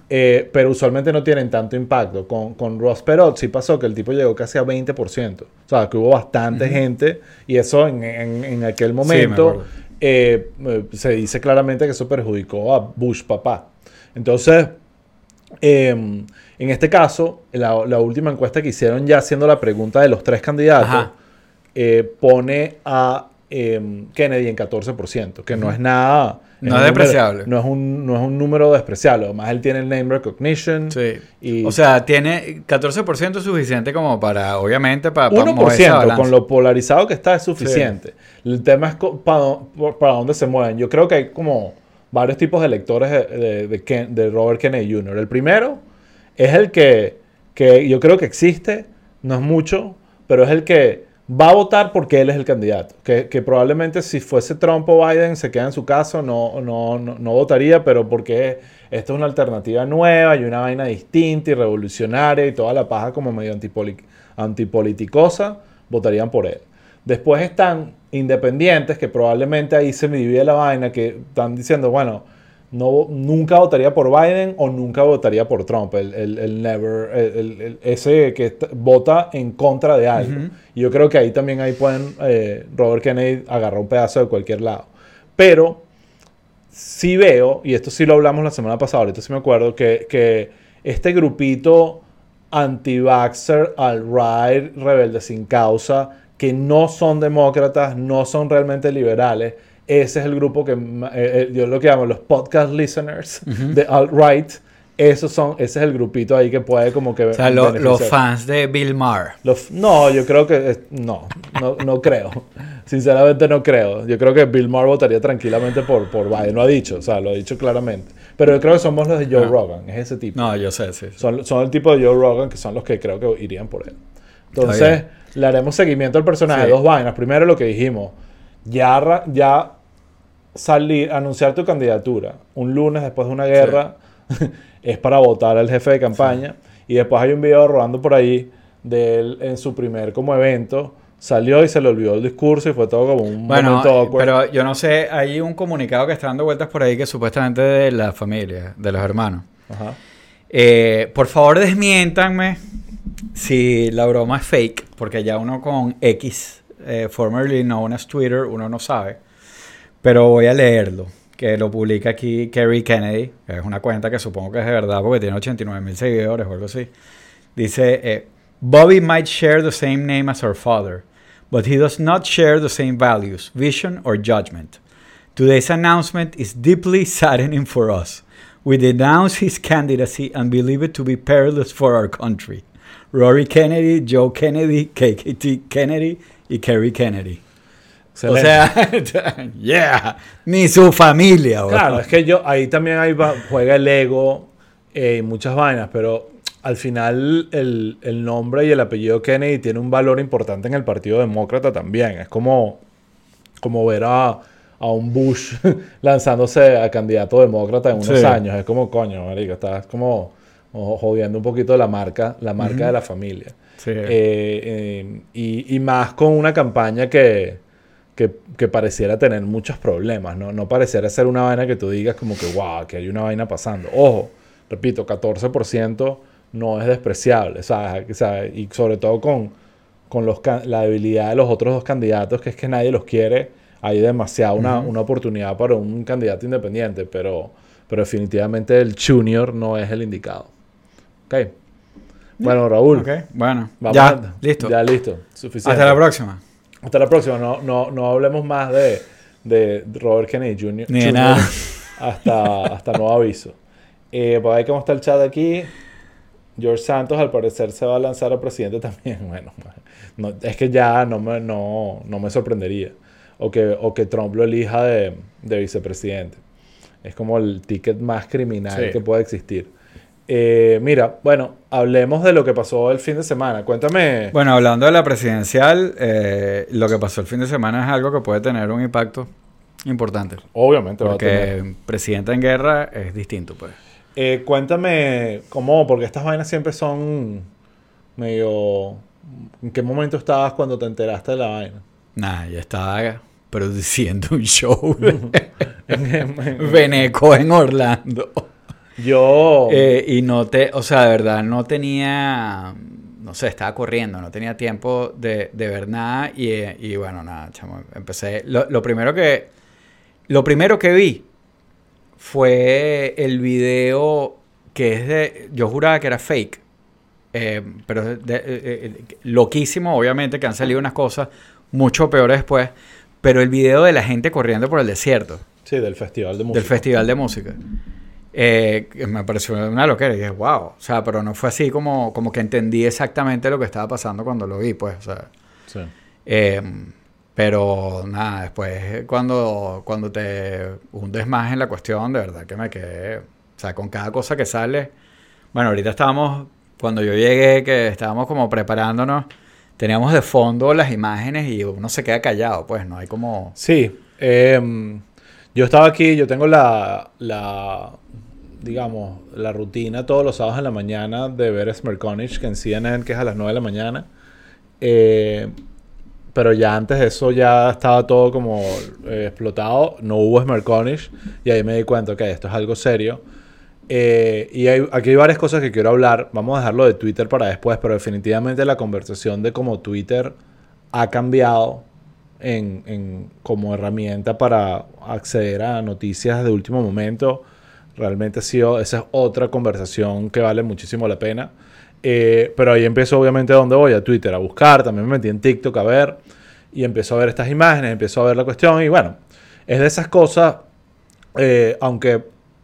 eh, pero usualmente no tienen tanto impacto. Con, con Ross Perot sí pasó que el tipo llegó casi a 20%. O sea, que hubo bastante gente y eso en, en, aquel momento eh, se dice claramente que eso perjudicó a Bush papá. Entonces, em, en este caso, la, la, última encuesta que hicieron ya haciendo la pregunta de los tres candidatos, eh, pone a em, Kennedy en 14%, que no es nada no es, despreciable. no, es un, no es un número despreciable. Además, él tiene el name recognition. Sí. Y o sea, tiene 14% suficiente como para, obviamente, para, para 1% con lo polarizado que está es suficiente. El tema es para, para dónde se mueven. Yo creo que hay como varios tipos de electores de, de, de, Robert Kennedy Jr. El primero es el que, que yo creo que existe, no es mucho, pero es el que va a votar porque él es el candidato. Que, probablemente si fuese Trump o Biden se queda en su caso, no, no, no, votaría, pero porque esto es una alternativa nueva y una vaina distinta y revolucionaria y toda la paja como medio antipoliticosa, votarían por él. Después están independientes, que probablemente ahí se divide la vaina, que están diciendo, bueno, no, nunca votaría por Biden o nunca votaría por Trump. El, el, never, el, ese que vota en contra de algo. Y yo creo que ahí también ahí pueden eh, Robert Kennedy agarrar un pedazo de cualquier lado. Pero sí veo, y esto sí lo hablamos la semana pasada, ahorita sí me acuerdo, que, que este grupito anti-vaxxer, alt-right, rebelde sin causa, que no son demócratas, no son realmente liberales, ese es el grupo que eh, eh, yo lo que llamo los podcast listeners de alt-right. Esos son, ese es el grupito ahí que puede como que... O sea, los fans de Bill Maher. no, yo creo que... No, no, no creo. Sinceramente no creo. Yo creo que Bill Maher votaría tranquilamente por, por Biden. Lo ha dicho, o sea, lo ha dicho claramente. Pero yo creo que somos los de Joe ah. Rogan. Es ese tipo. No, yo sé, sí. Son, son el tipo de Joe Rogan que son los que creo que irían por él. Entonces, le haremos seguimiento al personaje. Dos vainas. Primero lo que dijimos. Ya, ya salir, anunciar tu candidatura un lunes después de una guerra es para votar al jefe de campaña. Y después hay un video rodando por ahí de él en su primer como evento. Salió y se le olvidó el discurso y fue todo como un bueno, momento Pero yo no sé, hay un comunicado que está dando vueltas por ahí que supuestamente de la familia, de los hermanos. Eh, por favor, desmiéntanme si la broma es fake, porque ya uno con X, eh, formerly known as Twitter, uno no sabe. Pero voy a leerlo, que lo publica aquí Kerry Kennedy, es una cuenta que supongo que es de verdad porque tiene 89 mil seguidores o algo así. Dice, eh, Bobby might share the same name as her father, but he does not share the same values, vision, or judgment. Today's announcement is deeply saddening for us. We denounce his candidacy and believe it to be perilous for our country. Rory Kennedy, Joe Kennedy, KKT Kennedy y Kerry Kennedy. O sea, yeah, ni su familia. Claro, es que yo ahí también ahí juega el ego eh, y muchas vainas, pero al final el, el, nombre y el apellido Kennedy tiene un valor importante en el Partido Demócrata también. Es como, como ver a, a un Bush lanzándose a candidato demócrata en unos años. Es como, coño, marico, estás como jodiendo un poquito la marca, la marca de la familia. Sí. Eh, eh, y, y más con una campaña que que, pareciera tener muchos problemas, ¿no? No pareciera ser una vaina que tú digas como que, wow, que hay una vaina pasando. Ojo, repito, 14% no es despreciable, ¿sabes? Y sobre todo con, con los, la debilidad de los otros dos candidatos, que es que nadie los quiere, hay demasiada una, una oportunidad para un candidato independiente, pero, pero definitivamente el junior no es el indicado. Ok. Bueno, Raúl. Ok, bueno. ya, listo. Ya, listo. Suficiente. Hasta la próxima. Hasta la próxima. No, no, no hablemos más de, de Robert Kennedy Jr. Ni de nada. Hasta, hasta nuevo aviso. Eh, por ahí cómo está el chat aquí. George Santos al parecer se va a lanzar a presidente también. Bueno, no, es que ya no me, no, no me sorprendería. O que, o que Trump lo elija de, de vicepresidente. Es como el ticket más criminal que puede existir. Eh, mira, bueno, hablemos de lo que pasó el fin de semana. Cuéntame. Bueno, hablando de la presidencial, eh, lo que pasó el fin de semana es algo que puede tener un impacto importante. Obviamente, porque presidente en guerra es distinto, pues. Eh, cuéntame cómo, porque estas vainas siempre son medio. ¿En qué momento estabas cuando te enteraste de la vaina? Nada, ya estaba produciendo un show. Veneco en Orlando. Yo. Eh, y no te, o sea, de verdad, no tenía, no sé, estaba corriendo, no tenía tiempo de, de ver nada. Y, y, bueno, nada, chamo, empecé. Lo, lo, primero que, lo primero que vi fue el video que es de. Yo juraba que era fake. Eh, pero de, eh, loquísimo, obviamente, que han salido unas cosas mucho peores después. Pero el video de la gente corriendo por el desierto. Sí, del festival de música. Del festival de música. Me pareció una loquera. Y dije, wow. O sea, pero no fue así como, como que entendí exactamente lo que estaba pasando cuando lo vi, pues. O sea. Sí. Pero nada, después cuando, cuando te hundes más en la cuestión, de verdad que me quedé, o sea, con cada cosa que sale, bueno, ahorita estábamos, cuando yo llegué, que estábamos como preparándonos, teníamos de fondo las imágenes y uno se queda callado, pues no hay como... Sí, em, yo estaba aquí, yo tengo la, la, digamos, la rutina todos los sábados en la mañana de ver Smerconich, que en CNN, que es a las 9 de la mañana. Eh, pero ya antes de eso ya estaba todo como eh, explotado, no hubo Smerconish y ahí me di cuenta que esto es algo serio. Eh, y aquí hay varias cosas que quiero hablar, vamos a dejarlo de Twitter para después, pero definitivamente la conversación de cómo Twitter ha cambiado en, como herramienta para acceder a noticias de último momento, realmente ha sido, esa es otra conversación que vale muchísimo la pena. Eh, pero ahí empiezo obviamente a dónde voy, a Twitter, a buscar, también me metí en TikTok a ver y empiezo a ver estas imágenes, empiezo a ver la cuestión. Y bueno, es de esas cosas, eh, aunque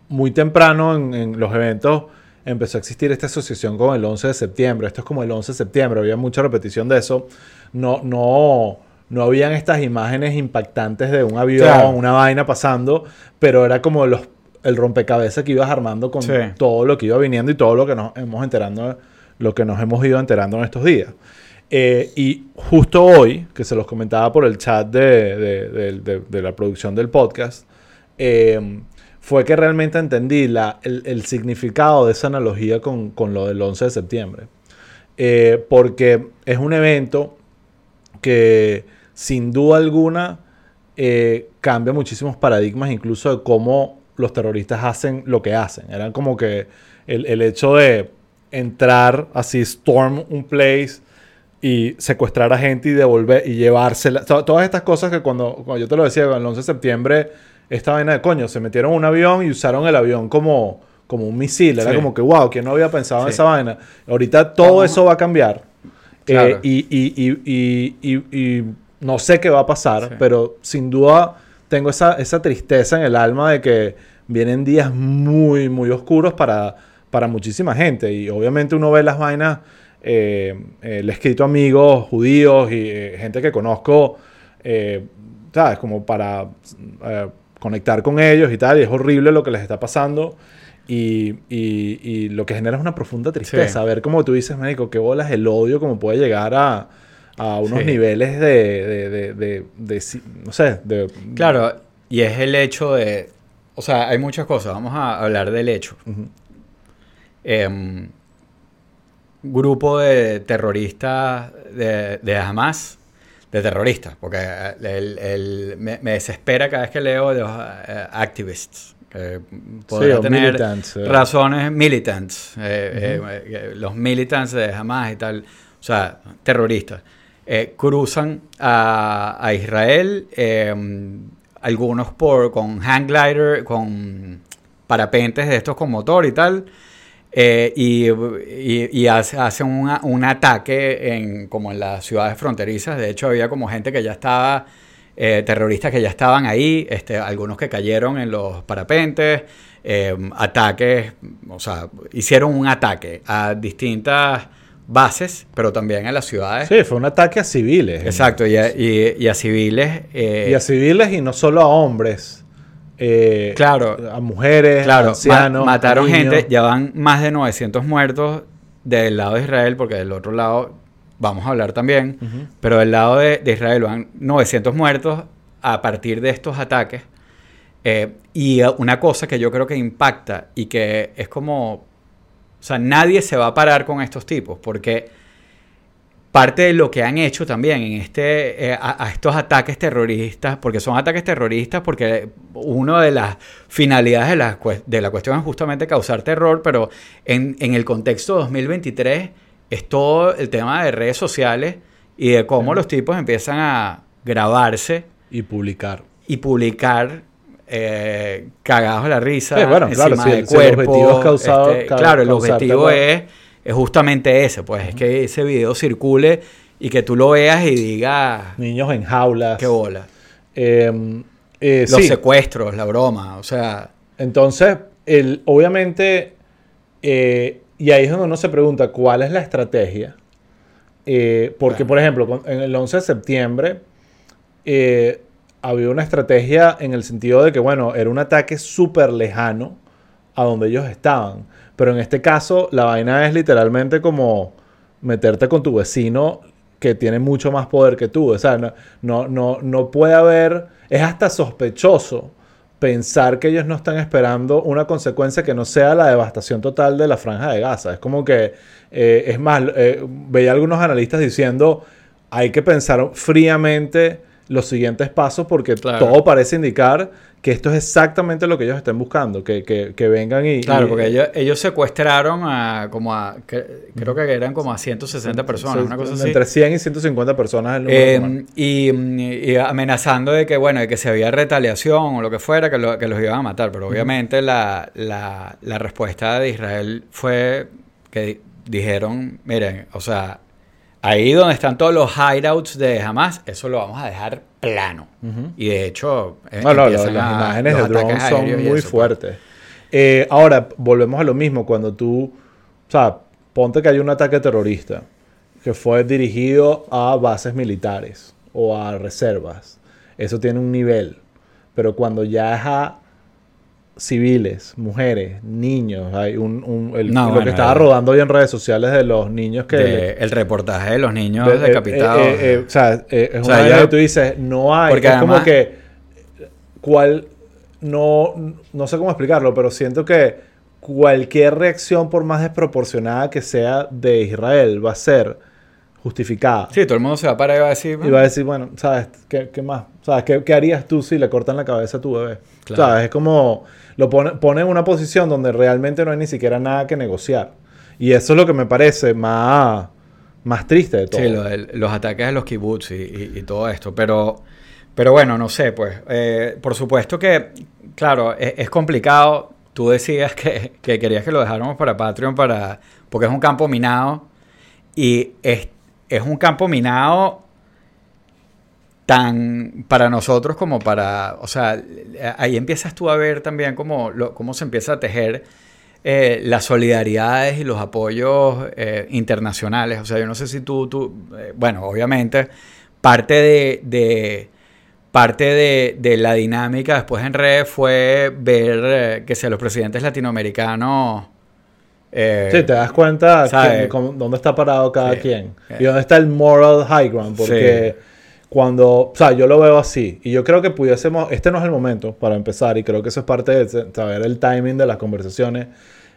muy temprano en, los eventos empezó a existir esta asociación con el 11 de septiembre, esto es como el 11 de septiembre, había mucha repetición de eso, no, no, no habían estas imágenes impactantes de un avión, una vaina pasando, pero era como los, el rompecabezas que ibas armando con todo lo que iba viniendo y todo lo que nos hemos enterando lo que nos hemos ido enterando en estos días. Eh, y justo hoy, que se los comentaba por el chat de, la producción del podcast, eh, fue que realmente entendí la, el, significado de esa analogía con, lo del 11 de septiembre. Eh, porque es un evento que sin duda alguna cambia muchísimos paradigmas, incluso de cómo los terroristas hacen lo que hacen. Eran como que el hecho de entrar así, storm un place y secuestrar a gente y devolver y llevársela. todas estas cosas que cuando, yo te lo decía, el 11 de septiembre, esta vaina de coño, se metieron en un avión y usaron el avión como, como un misil. Era como que, wow, ¿quién no había pensado en esa vaina? Ahorita todo eso va a cambiar. Eh, y, y, y, no sé qué va a pasar, pero sin duda tengo esa, esa tristeza en el alma de que vienen días muy, muy oscuros para para muchísima gente. Y obviamente uno ve las vainas, eh, eh, le he escrito amigos judíos y eh, gente que conozco, ¿sabes? Como para conectar con ellos y tal. Y es horrible lo que les está pasando. Y, y, lo que genera es una profunda tristeza. Ver como tú dices, médico, qué bolas el odio, como puede llegar a, a unos niveles de, de, de, de, no sé, de... Claro, y es el hecho de... O sea, hay muchas cosas. Vamos a hablar del hecho. Em, grupo de terroristas de, de Hamas, de terroristas, porque el, me, desespera cada vez que leo de los uh, activists. Que tener eh. razones militants, eh, los militants de Hamas y tal, o sea, terroristas, cruzan a, Israel, em, algunos con hang glider, con parapentes de estos con motor y tal, eh, y, hace, un ataque en, como en las ciudades fronterizas. De hecho, había como gente que ya estaba, eh, terroristas que ya estaban ahí, este, algunos que cayeron en los parapentes, eh, ataques, o sea, hicieron un ataque a distintas bases, pero también a las ciudades. Sí, fue un ataque a civiles. Exacto, y a, y a civiles. y a civiles y no solo a hombres. Eh, claro, a mujeres, claro, ancianos. mataron gente, ya van más de 900 muertos del lado de Israel, porque del otro lado vamos a hablar también, pero del lado de, Israel van 900 muertos a partir de estos ataques. Eh, y una cosa que yo creo que impacta y que es como, o sea, nadie se va a parar con estos tipos, porque parte de lo que han hecho también en este, eh, a, estos ataques terroristas, porque son ataques terroristas, porque una de las finalidades de la, de la cuestión es justamente causar terror, pero en, en, el contexto 2023 es todo el tema de redes sociales y de cómo los tipos empiezan a grabarse. Y publicar. Y publicar eh, cagados a la risa, Sí, bueno, claro, encima si de el- si el cuerpo, objetivo es este, claro, el objetivo es, es justamente ese, pues es que ese video circule y que tú lo veas y digas, Niños en jaulas. qué bola. Eh, eh, Los sí. secuestros, la broma, o sea, Entonces, el, obviamente, eh, y ahí es donde uno se pregunta cuál es la estrategia. Porque, por ejemplo, en el 11 de septiembre eh, había una estrategia en el sentido de que, bueno, era un ataque súper lejano a donde ellos estaban. Pero en este caso, la vaina es literalmente como meterte con tu vecino que tiene mucho más poder que tú. O sea, no, no, no, puede haber, es hasta sospechoso pensar que ellos no están esperando una consecuencia que no sea la devastación total de la franja de Gaza. Es como que, eh, es más, eh, veía algunos analistas diciendo, hay que pensar fríamente los siguientes pasos porque Claro. todo parece indicar que esto es exactamente lo que ellos estén buscando, que, que- que vengan y... claro, y- porque ellos, ellos secuestraron a como a, que- creo que eran como a 160 personas, una cosa así. Entre 100 y 150 personas el. Eh, y, y amenazando de que, bueno, de que si había retaliación o lo que fuera, que, lo- que los iban a matar. Pero obviamente la, la- la respuesta de Israel fue que di- dijeron, miren, o sea, ahí donde están todos los hideouts de Hamas, eso lo vamos a dejar plano. Ujú. Y de hecho, eh, No, no, las a- imágenes de drone ataques son muy eso, pues. fuertes. Eh, ahora, volvemos a lo mismo. Cuando tú, o sea, ponte que hay un ataque terrorista que fue dirigido a bases militares o a reservas. Eso tiene un nivel. Pero cuando ya es a civiles, mujeres, niños, hay un, un- el- No, lo bueno, que estaba el- rodando hoy en redes sociales de los niños que... de- el reportaje de los niños de- eh, decapitados. eh, eh, o sea, eh, es O sea, una yo- que tú dices, no hay. Porque es como que. ¿Cuál.? No, no sé cómo explicarlo, pero siento que cualquier reacción, por más desproporcionada que sea de Israel, va a ser justificada. sí, todo el mundo se va a parar y va a decir... Y va a decir, bueno, ¿sabes? ¿Qué, qué más? ¿Sabes? ¿Qué, qué harías tú si le cortan la cabeza a tu bebé? Claro. ¿Sabes? Es como. Lo pone, pone en una posición donde realmente no hay ni siquiera nada que negociar. Y eso es lo que me parece más, más triste de todo. Sí, lo del- los ataques a los kibbutz y, y- y todo esto. Pero, pero bueno, no sé, pues. eh, por supuesto que, claro, es, es complicado. Tú decías que, que querías que lo dejáramos para Patreon para, porque es un campo minado. Y es, es un campo minado tan para nosotros como para, o sea, ahí empiezas tú a ver también cómo, cómo se empieza a tejer eh, las solidaridades y los apoyos eh, internacionales. O sea, yo no sé si tú, tú eh, bueno, obviamente, parte de, parte de, la dinámica después en red fue ver que si a los presidentes latinoamericanos... eh, Sí, te das cuenta quién- cómo- dónde está parado cada Sí. quien. Sí. Y dónde está el moral high ground. Porque cuando, o sea, yo lo veo así. Y yo creo que pudiésemos, este no es el momento para empezar. Y creo que eso es parte de saber el timing de las conversaciones.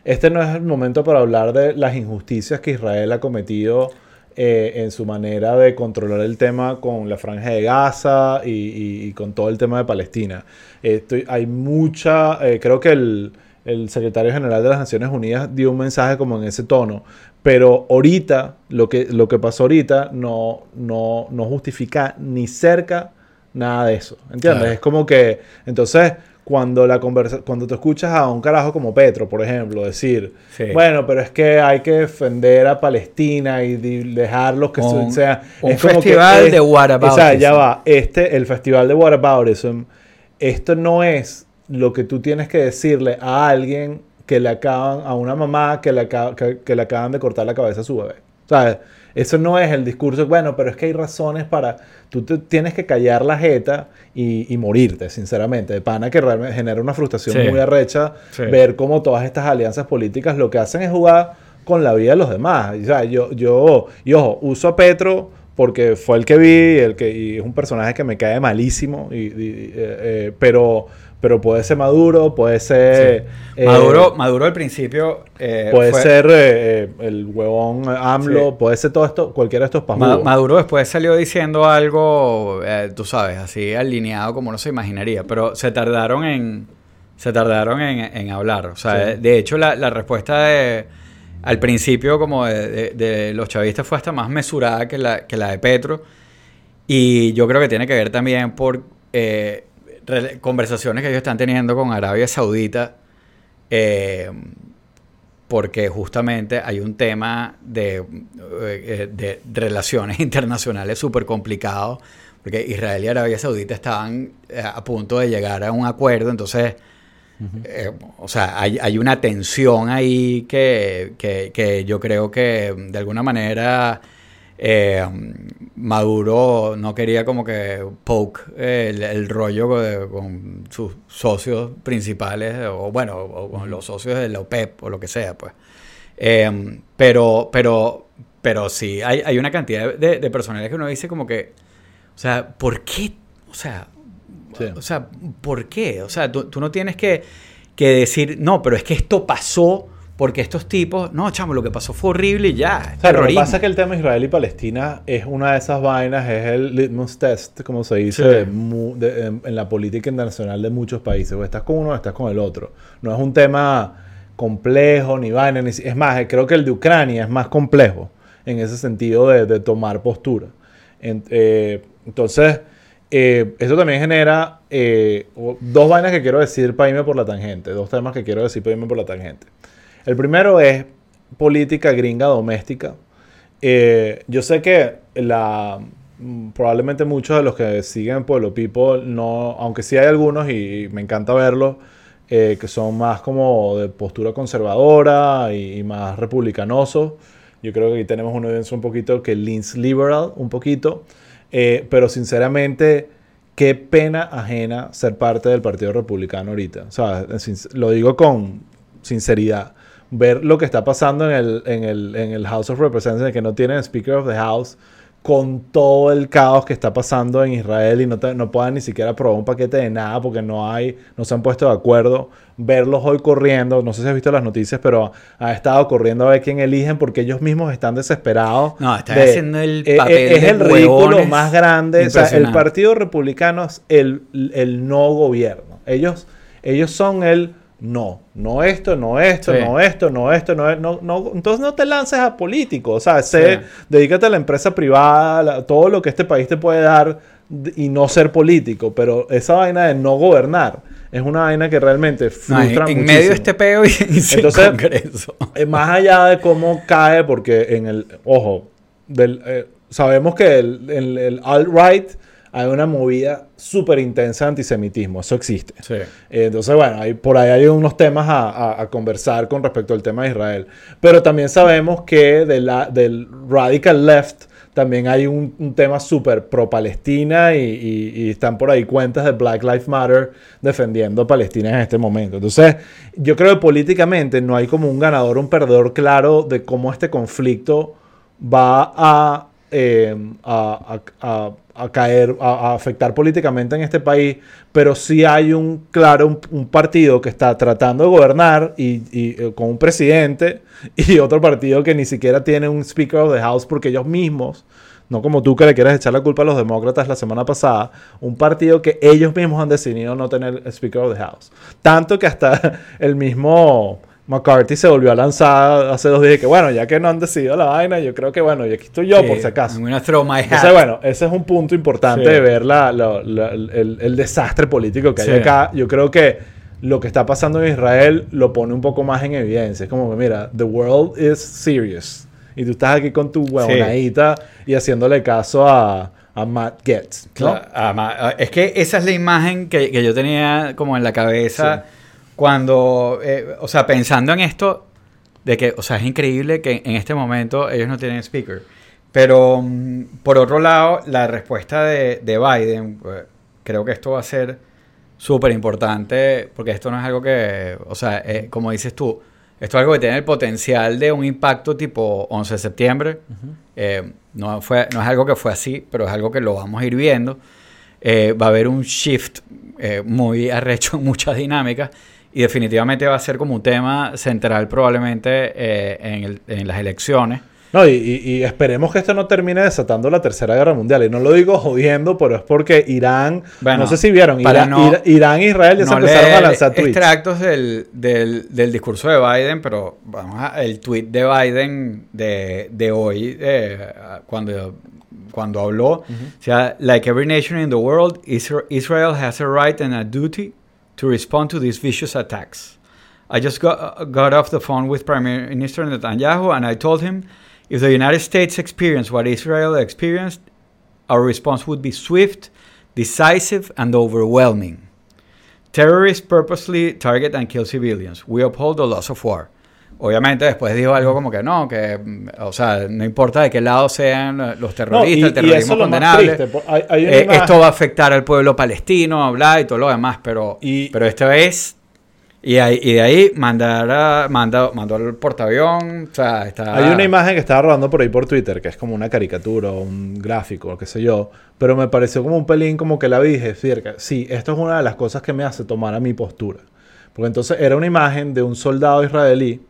Este no es el momento para hablar de las injusticias que Israel ha cometido eh, en su manera de controlar el tema con la franja de Gaza y, y- y con todo el tema de Palestina. Estoy- hay mucha, eh, creo que el, el secretario general de las Naciones Unidas dio un mensaje como en ese tono, pero ahorita, lo que, lo que pasó ahorita no, no, no justifica ni cerca nada de eso, ¿entiendes? Claro. Es como que, entonces, cuando, la conversa cuando tú escuchas a un carajo como Petro, por ejemplo, decir, Sí. bueno, pero es que hay que defender a Palestina y dejarlos que Un- se- sea... un es como que festival es- de whataboutism. O sea, ya va, este, el festival de whataboutism, esto no es lo que tú tienes que decirle a alguien que le acaban, a una mamá que le, acaba- que, que le acaban de cortar la cabeza a su bebé. ¿Sabes? Eso no es el discurso, bueno, pero es que hay razones para... Tú te- tienes que callar la jeta y, y morirte, sinceramente. De pana que realmente genera una frustración Sí. muy arrecha Sí. ver cómo todas estas alianzas políticas lo que hacen es jugar con la vida de los demás. Y, o sea, yo, yo, y ojo, uso a Petro porque fue el que vi, el que, y es un personaje que me cae malísimo, y, y- eh, eh, pero, pero puede ser Maduro, puede ser... eh, Maduro, Maduro al principio... eh, Puede fue- ser eh, el huevón AMLO, Sí. puede ser todo esto, cualquiera de estos pajudos. Maduro después salió diciendo algo, tú sabes, así alineado como no se imaginaría, pero se tardaron en, se tardaron en, en hablar. O sea, Sí. de, de hecho la, la respuesta de, al principio como de, de- de los chavistas fue hasta más mesurada que la, que la de Petro. Y yo creo que tiene que ver también por... eh, conversaciones que ellos están teniendo con Arabia Saudita, eh, porque justamente hay un tema de, eh, de relaciones internacionales súper complicado, porque Israel y Arabia Saudita estaban eh, a punto de llegar a un acuerdo, entonces, o sea, hay, hay, una tensión ahí que, que, que yo creo que de alguna manera eh, Maduro no quería como que poke el, rollo con, sus socios principales, o bueno, o con los socios de la OPEP o lo que sea, pues. Eh, pero, pero, pero sí, hay, hay una cantidad de, de, personajes que uno dice como que, o sea, ¿por qué? O sea, o sea ¿por qué? O sea, tú, tú no tienes que, que decir, no, pero es que esto pasó porque estos tipos, no, chamo, lo que pasó fue horrible y ya. O lo que pasa es que el tema Israel y Palestina es una de esas vainas, es el litmus test, como se dice, en, la política internacional de muchos países. O estás con uno o estás con el otro. No es un tema complejo ni vaina. Ni, es más, creo que el de Ucrania es más complejo en ese sentido de, tomar postura. Eh, entonces, eh, eso también genera eh, dos vainas que quiero decir para irme por la tangente. Dos temas que quiero decir para irme por la tangente. El primero es política gringa doméstica. Eh, yo sé que la, mm, probablemente muchos de los que siguen Pueblo People, no, aunque sí hay algunos y me encanta verlos, eh, que son más como de postura conservadora y, más republicanosos. Yo creo que aquí tenemos una audiencia un poquito que leans liberal, un poquito. Eh, pero sinceramente, qué pena ajena ser parte del Partido Republicano ahorita. O sea, lo digo con sinceridad ver lo que está pasando en el, en el, en el House of Representatives, que no tienen Speaker of the House, con todo el caos que está pasando en Israel y no, no puedan ni siquiera aprobar un paquete de nada porque no hay, no se han puesto de acuerdo. Verlos hoy corriendo, no sé si has visto las noticias, pero ha estado corriendo a ver quién eligen porque ellos mismos están desesperados. No, están haciendo el eh, eh. Es, el ridículo más grande. O sea, el Partido Republicano es el, el no gobierno. Ellos, ellos son el no, no esto, no esto, no esto, no esto, no, no, no, entonces no te lances a político, o sea, sé, dedícate a la empresa privada, todo lo que este país te puede dar y no ser político, pero esa vaina de no gobernar es una vaina que realmente frustra en, en medio de este peo y, entonces, Congreso. Eh, más allá de cómo cae, porque en el, ojo, del, eh, sabemos que el, el, el alt-right hay una movida súper intensa de antisemitismo, eso existe. Eh, entonces, bueno, hay, por ahí hay unos temas a, conversar con respecto al tema de Israel. Pero también sabemos que de la, del radical left también hay un, tema súper pro-Palestina y, están por ahí cuentas de Black Lives Matter defendiendo a Palestina en este momento. Entonces, yo creo que políticamente no hay como un ganador, un perdedor claro de cómo este conflicto va a, eh, a a caer, a, afectar políticamente en este país, pero sí hay un, claro, un, partido que está tratando de gobernar y, eh, con un presidente y otro partido que ni siquiera tiene un Speaker of the House porque ellos mismos, no como tú que le quieres echar la culpa a los demócratas la semana pasada, un partido que ellos mismos han decidido no tener Speaker of the House. Tanto que hasta el mismo McCarthy se volvió a lanzar hace dos días que bueno, ya que no han decidido la vaina, yo creo que bueno, y aquí estoy yo por si acaso. Entonces, bueno, ese es un punto importante de ver la, el, desastre político que hay acá. Yo creo que lo que está pasando en Israel lo pone un poco más en evidencia. Es como que, mira, the world is serious. Y tú estás aquí con tu huevonadita y haciéndole caso a, a Matt Getz. es que esa es la imagen que, que yo tenía como en la cabeza cuando, eh, o sea, pensando en esto, de que, o sea, es increíble que en este momento ellos no tienen speaker. Pero, mm, por otro lado, la respuesta de, Biden, pues, creo que esto va a ser súper importante, porque esto no es algo que, o sea, eh, como dices tú, esto es algo que tiene el potencial de un impacto tipo 11 de septiembre. Eh, no, fue, no es algo que fue así, pero es algo que lo vamos a ir viendo. va a haber un shift muy arrecho en muchas dinámicas. Y definitivamente va a ser como un tema central probablemente eh, en, el, en, las elecciones. No, y, y, esperemos que esto no termine desatando la Tercera Guerra Mundial. Y no lo digo jodiendo, pero es porque Irán, no sé si vieron, Irán, Irán e Israel ya se empezaron a lanzar tweets. extractos del, del, del, discurso de Biden, pero vamos a, el tweet de Biden de, de hoy, cuando cuando habló, o sea, like every nation in the world, Israel has a right and a duty to respond to these vicious attacks. I just got, got off the phone with Prime Minister Netanyahu and I told him if the United States experienced what Israel experienced, our response would be swift, decisive, and overwhelming. Terrorists purposely target and kill civilians. We uphold the laws of war. Obviamente después dijo algo como que no, que, mm, o sea, no importa de qué lado sean los terroristas, el terrorismo condenable. Eh, esto va a afectar al pueblo palestino, hablar y todo lo demás, pero, pero esta vez y, y, de ahí mandar manda, mandó al portaavión. O sea, está... Hay una imagen que estaba rodando por ahí por Twitter, que es como una caricatura o un gráfico, o qué sé yo. Pero me pareció como un pelín como que la vi dije, sí, esto es una de las cosas que me hace tomar a mi postura. Porque entonces era una imagen de un soldado israelí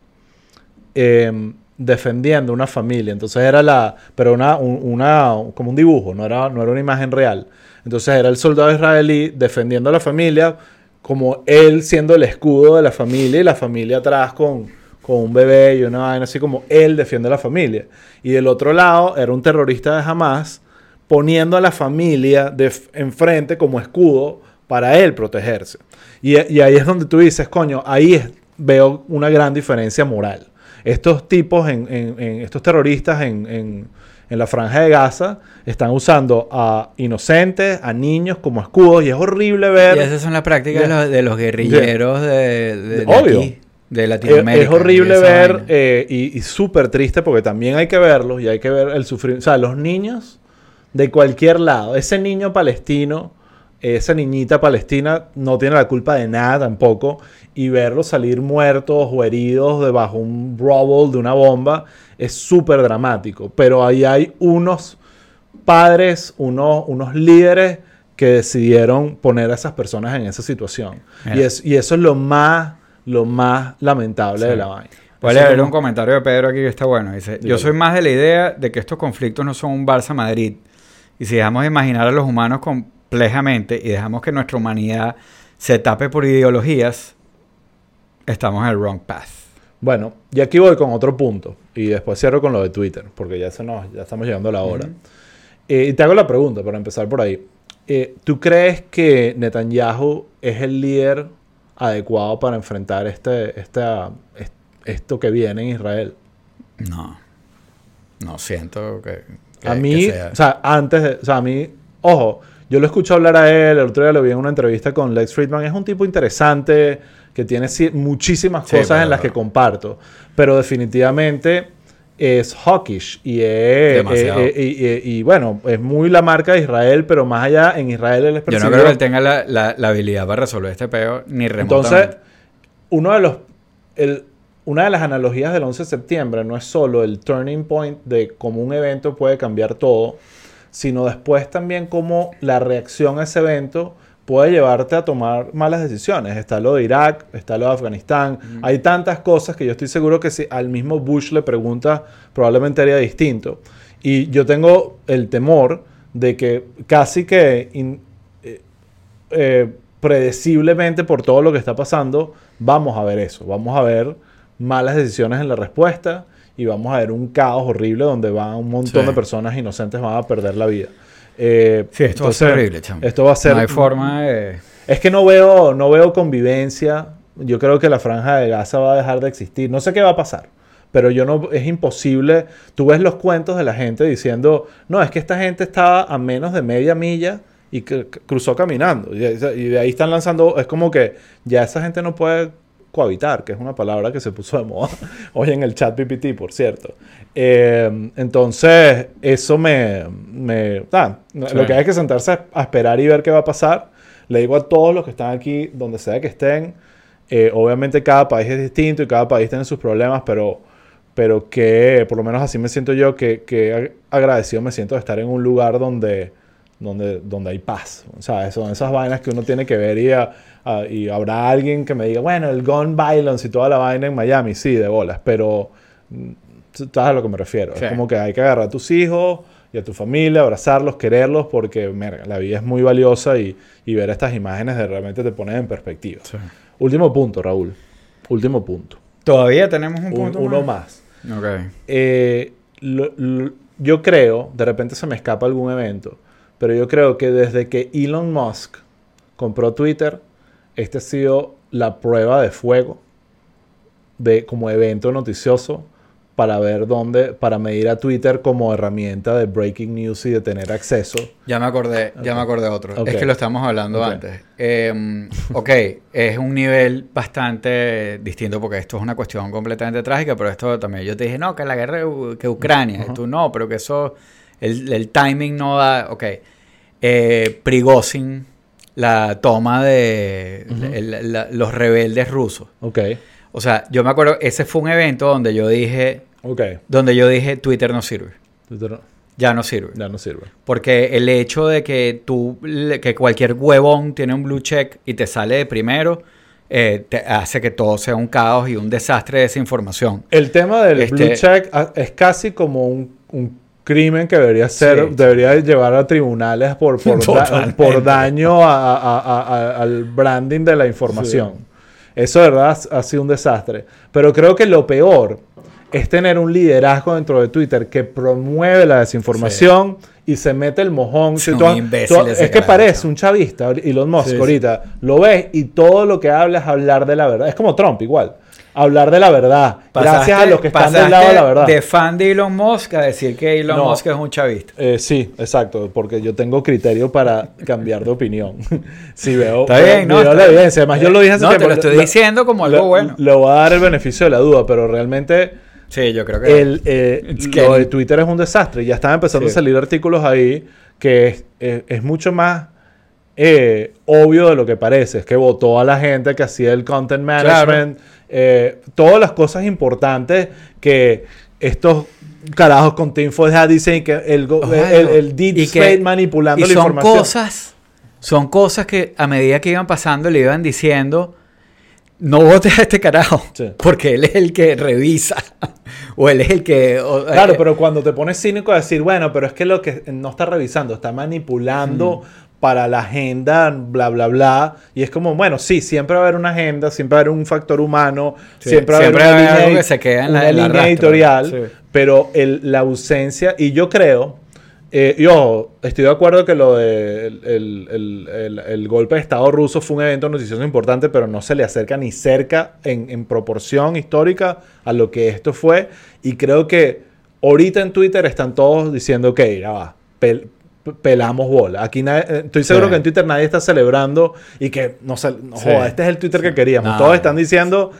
em, defendiendo una familia. Entonces era la. Pero una, una. como un dibujo, no era, no era una imagen real. Entonces era el soldado israelí defendiendo a la familia como él siendo el escudo de la familia y la familia atrás con, con un bebé y una vaina así como él defiende a la familia. Y del otro lado era un terrorista de Hamas poniendo a la familia de enfrente como escudo para él protegerse. Y, ahí es donde tú dices, coño, ahí veo una gran diferencia moral. Estos tipos, en, en estos terroristas en en la franja de Gaza están usando a inocentes, a niños como escudos y es horrible ver... Y esas son las prácticas de, los, guerrilleros de, de, de Latinoamérica. Es, horrible ver eh, y, y súper triste porque también hay que verlos y hay que ver el sufrimiento. O sea, los niños de cualquier lado, ese niño palestino, esa niñita palestina no tiene la culpa de nada tampoco y verlos salir muertos o heridos debajo un rubble de una bomba es súper dramático. Pero ahí hay unos padres, unos, unos líderes que decidieron poner a esas personas en esa situación. Y, es, y, eso es lo más, lo más lamentable de la vaina. Voy a leer un comentario de Pedro aquí que está bueno. Dice, yo soy más de la idea de que estos conflictos no son un Barça-Madrid. Y si dejamos de imaginar a los humanos complejamente y dejamos que nuestra humanidad se tape por ideologías, estamos en el wrong path. Bueno, y aquí voy con otro punto. Y después cierro con lo de Twitter, porque ya, se nos, ya estamos llegando a la hora. Eh, y te hago la pregunta, para empezar por ahí. Eh, ¿Tú crees que Netanyahu es el líder adecuado para enfrentar este, esto que viene en Israel? No. No siento que. a mí, o sea, antes de. O sea, a mí, ojo, yo lo escucho hablar a él, el otro día lo vi en una entrevista con Lex Friedman. Es un tipo interesante que tiene muchísimas cosas en las que comparto, pero definitivamente es hawkish y es y, bueno, es muy la marca de Israel, pero más allá en Israel él es Yo no creo que él tenga la, la, habilidad para resolver este peo ni remotamente. Entonces, uno de los el, una de las analogías del 11 de septiembre no es solo el turning point de cómo un evento puede cambiar todo, sino después también cómo la reacción a ese evento puede llevarte a tomar malas decisiones. Está lo de Irak, está lo de Afganistán. Hay tantas cosas que yo estoy seguro que si al mismo Bush le pregunta, probablemente haría distinto. Y yo tengo el temor de que casi que eh, eh, predeciblemente por todo lo que está pasando, vamos a ver eso. Vamos a ver malas decisiones en la respuesta y vamos a ver un caos horrible donde van un montón de personas inocentes van a perder la vida. Eh, sí, esto va a ser horrible, chamo. Esto va a ser... No hay forma de... Es que no veo, no veo convivencia. Yo creo que la franja de Gaza va a dejar de existir. No sé qué va a pasar. Pero yo no, es imposible. Tú ves los cuentos de la gente diciendo, no, es que esta gente estaba a menos de media milla y cruzó caminando. Y de ahí están lanzando, es como que ya esa gente no puede cohabitar, que es una palabra que se puso de moda hoy en el chat PPT, por cierto. Eh, entonces, eso me... me Lo que hay que sentarse a esperar y ver qué va a pasar. Le digo a todos los que están aquí, donde sea que estén, eh, obviamente cada país es distinto y cada país tiene sus problemas, pero, pero que, por lo menos así me siento yo, que, que agradecido me siento de estar en un lugar donde, donde, donde hay paz. O sea, son esas vainas que uno tiene que ver y... y habrá alguien que me diga, bueno, el gun violence y toda la vaina en Miami, sí, de bolas, pero sabes a lo que me refiero. Es como que hay que agarrar a tus hijos y a tu familia, abrazarlos, quererlos, porque la vida es muy valiosa y, ver estas imágenes de realmente te pone en perspectiva. Último punto, Raúl. Último punto. Todavía tenemos un punto. uno más. Okay. Eh, yo creo, de repente se me escapa algún evento, pero yo creo que desde que Elon Musk compró Twitter, este ha sido la prueba de fuego de como evento noticioso para ver dónde, para medir a Twitter como herramienta de breaking news y de tener acceso. Ya me acordé, ya me acordé de otro. Es que lo estamos hablando antes. Em, ok, es un nivel bastante distinto porque esto es una cuestión completamente trágica, pero esto también yo te dije, no, que la guerra, que Ucrania, y tú no, pero que eso, el, timing no da, ok. Eh, Prigozhin, la toma de los rebeldes rusos. Ok. O sea, yo me acuerdo, ese fue un evento donde yo dije, okay. donde yo dije, Twitter no sirve. Twitter no. Ya no sirve. Ya no sirve. Porque el hecho de que tú, que cualquier huevón tiene un blue check y te sale de primero, eh, te hace que todo sea un caos y un desastre de desinformación. El tema del blue este check ah, es casi como un, crimen que debería ser, debería llevar a tribunales por, por, daño al branding de la información. Eso de verdad ha sido un desastre. Pero creo que lo peor es tener un liderazgo dentro de Twitter que promueve la desinformación y se mete el mojón. es que parece un chavista, Elon Musk ahorita. Lo ves y todo lo que habla es hablar de la verdad. Es como Trump igual hablar de la verdad. gracias a los que están del lado de la verdad. De fan de Elon Musk a decir que Elon Musk es un chavista. Eh, sí, exacto, porque yo tengo criterio para cambiar de opinión. si veo, Está bien, no, la evidencia. Además, yo lo dije hace No, te lo estoy diciendo como algo bueno. Le voy a dar el beneficio de la duda, pero realmente. Sí, yo creo que. El, eh, lo de Twitter es un desastre. Ya están empezando a salir artículos ahí que es, mucho más. Eh, obvio de lo que parece, es que votó a la gente que hacía el content management, eh, todas las cosas importantes que estos carajos con Tinfo ya dicen que el, el, deep state manipulando la son Cosas, son cosas que a medida que iban pasando le iban diciendo no votes a este carajo, porque él es el que revisa, o él es el que... claro, eh, pero cuando te pones cínico a decir, bueno, pero es que lo que no está revisando, está manipulando para la agenda, bla, bla, bla. Y es como, bueno, sí, siempre va a haber una agenda, siempre va a haber un factor humano, siempre va a haber una algo que se queda en la, línea editorial, pero la ausencia, y yo creo, eh, yo estoy de acuerdo que lo de el, golpe de Estado ruso fue un evento noticioso importante, pero no se le acerca ni cerca en, en proporción histórica a lo que esto fue. Y creo que ahorita en Twitter están todos diciendo, ok, ya va, pelamos bola. Aquí eh, estoy seguro que en Twitter nadie está celebrando y que no, se, joda, este es el Twitter que queríamos. Todos están diciendo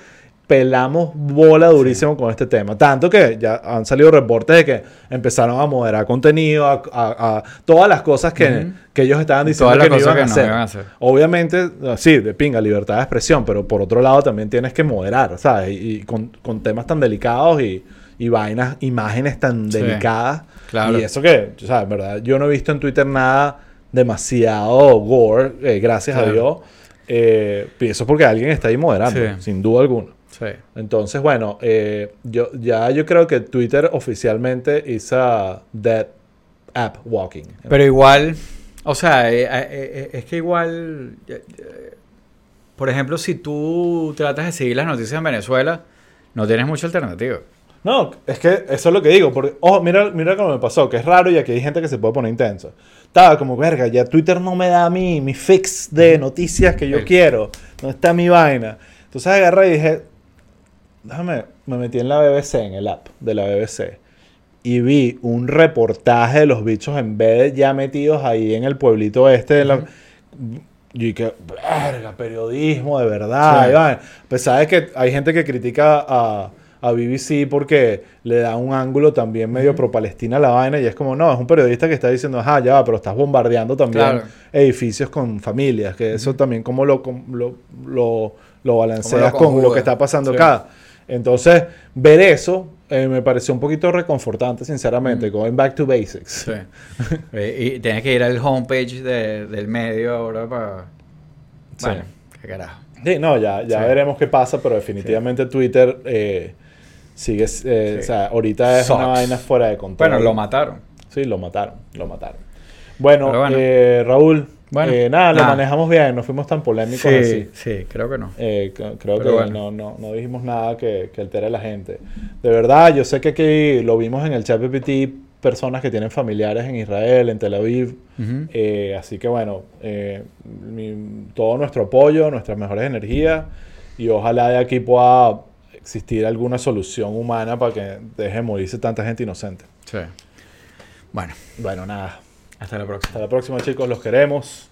pelamos bola durísimo con este tema. Tanto que ya han salido reportes de que empezaron a moderar contenido, a, todas las cosas que, ellos estaban diciendo que, no iban, a hacer. Obviamente, sí, de pinga, libertad de expresión, pero por otro lado también tienes que moderar, ¿sabes? Y, con, temas tan delicados y, y vainas, imágenes tan delicadas y eso que, o sea, en verdad, yo no he visto en Twitter nada demasiado gore, eh, gracias a Dios. Eh, y eso porque alguien está ahí moderando, sin duda alguna. Sí. Entonces, bueno, eh, yo, ya yo creo que Twitter oficialmente hizo dead app walking. Pero igual, o sea, es que igual, por ejemplo, si tú tratas de seguir las noticias en Venezuela, no tienes mucha alternativa. No, es que eso es lo que digo. Porque, oh, mira, mira cómo me pasó, que es raro y aquí hay gente que se puede poner intensa. Estaba como, verga, ya Twitter no me da a mí mi fix de noticias que yo quiero. No está mi vaina. Entonces agarré y dije, déjame, me metí en la BBC, en el app de la BBC. Y vi un reportaje de los bichos en vez de ya metidos ahí en el pueblito este de la... Y que, verga, periodismo de verdad. Pues sabes que hay gente que critica a a BBC porque le da un ángulo también medio pro-Palestina a la vaina y es como, no, es un periodista que está diciendo, ajá, ya va, pero estás bombardeando también edificios con familias, que eso también como lo, lo, lo, balanceas con lo que está pasando acá. Entonces, ver eso eh, me pareció un poquito reconfortante, sinceramente, going back to basics. Sí. y tienes que ir al homepage del medio ahora para... Bueno, qué carajo. Sí, no, ya, ya veremos qué pasa, pero definitivamente Twitter... Eh, Sigue, eh, o sea, ahorita es una vaina fuera de control. Bueno, lo mataron. Sí, lo mataron, lo mataron. Bueno, Eh, Raúl, bueno, eh, nada, lo manejamos bien, no fuimos tan polémicos sí, así. Sí, creo que no. Eh, creo que no, no, no, dijimos nada que, que, altere a la gente. De verdad, yo sé que aquí lo vimos en el chat PPT personas que tienen familiares en Israel, en Tel Aviv. Eh, así que bueno, eh, todo nuestro apoyo, nuestras mejores energías y ojalá de aquí pueda existir alguna solución humana para que deje morirse tanta gente inocente. Sí. Bueno. Bueno, nada. Hasta la próxima. Hasta la próxima chicos, los queremos.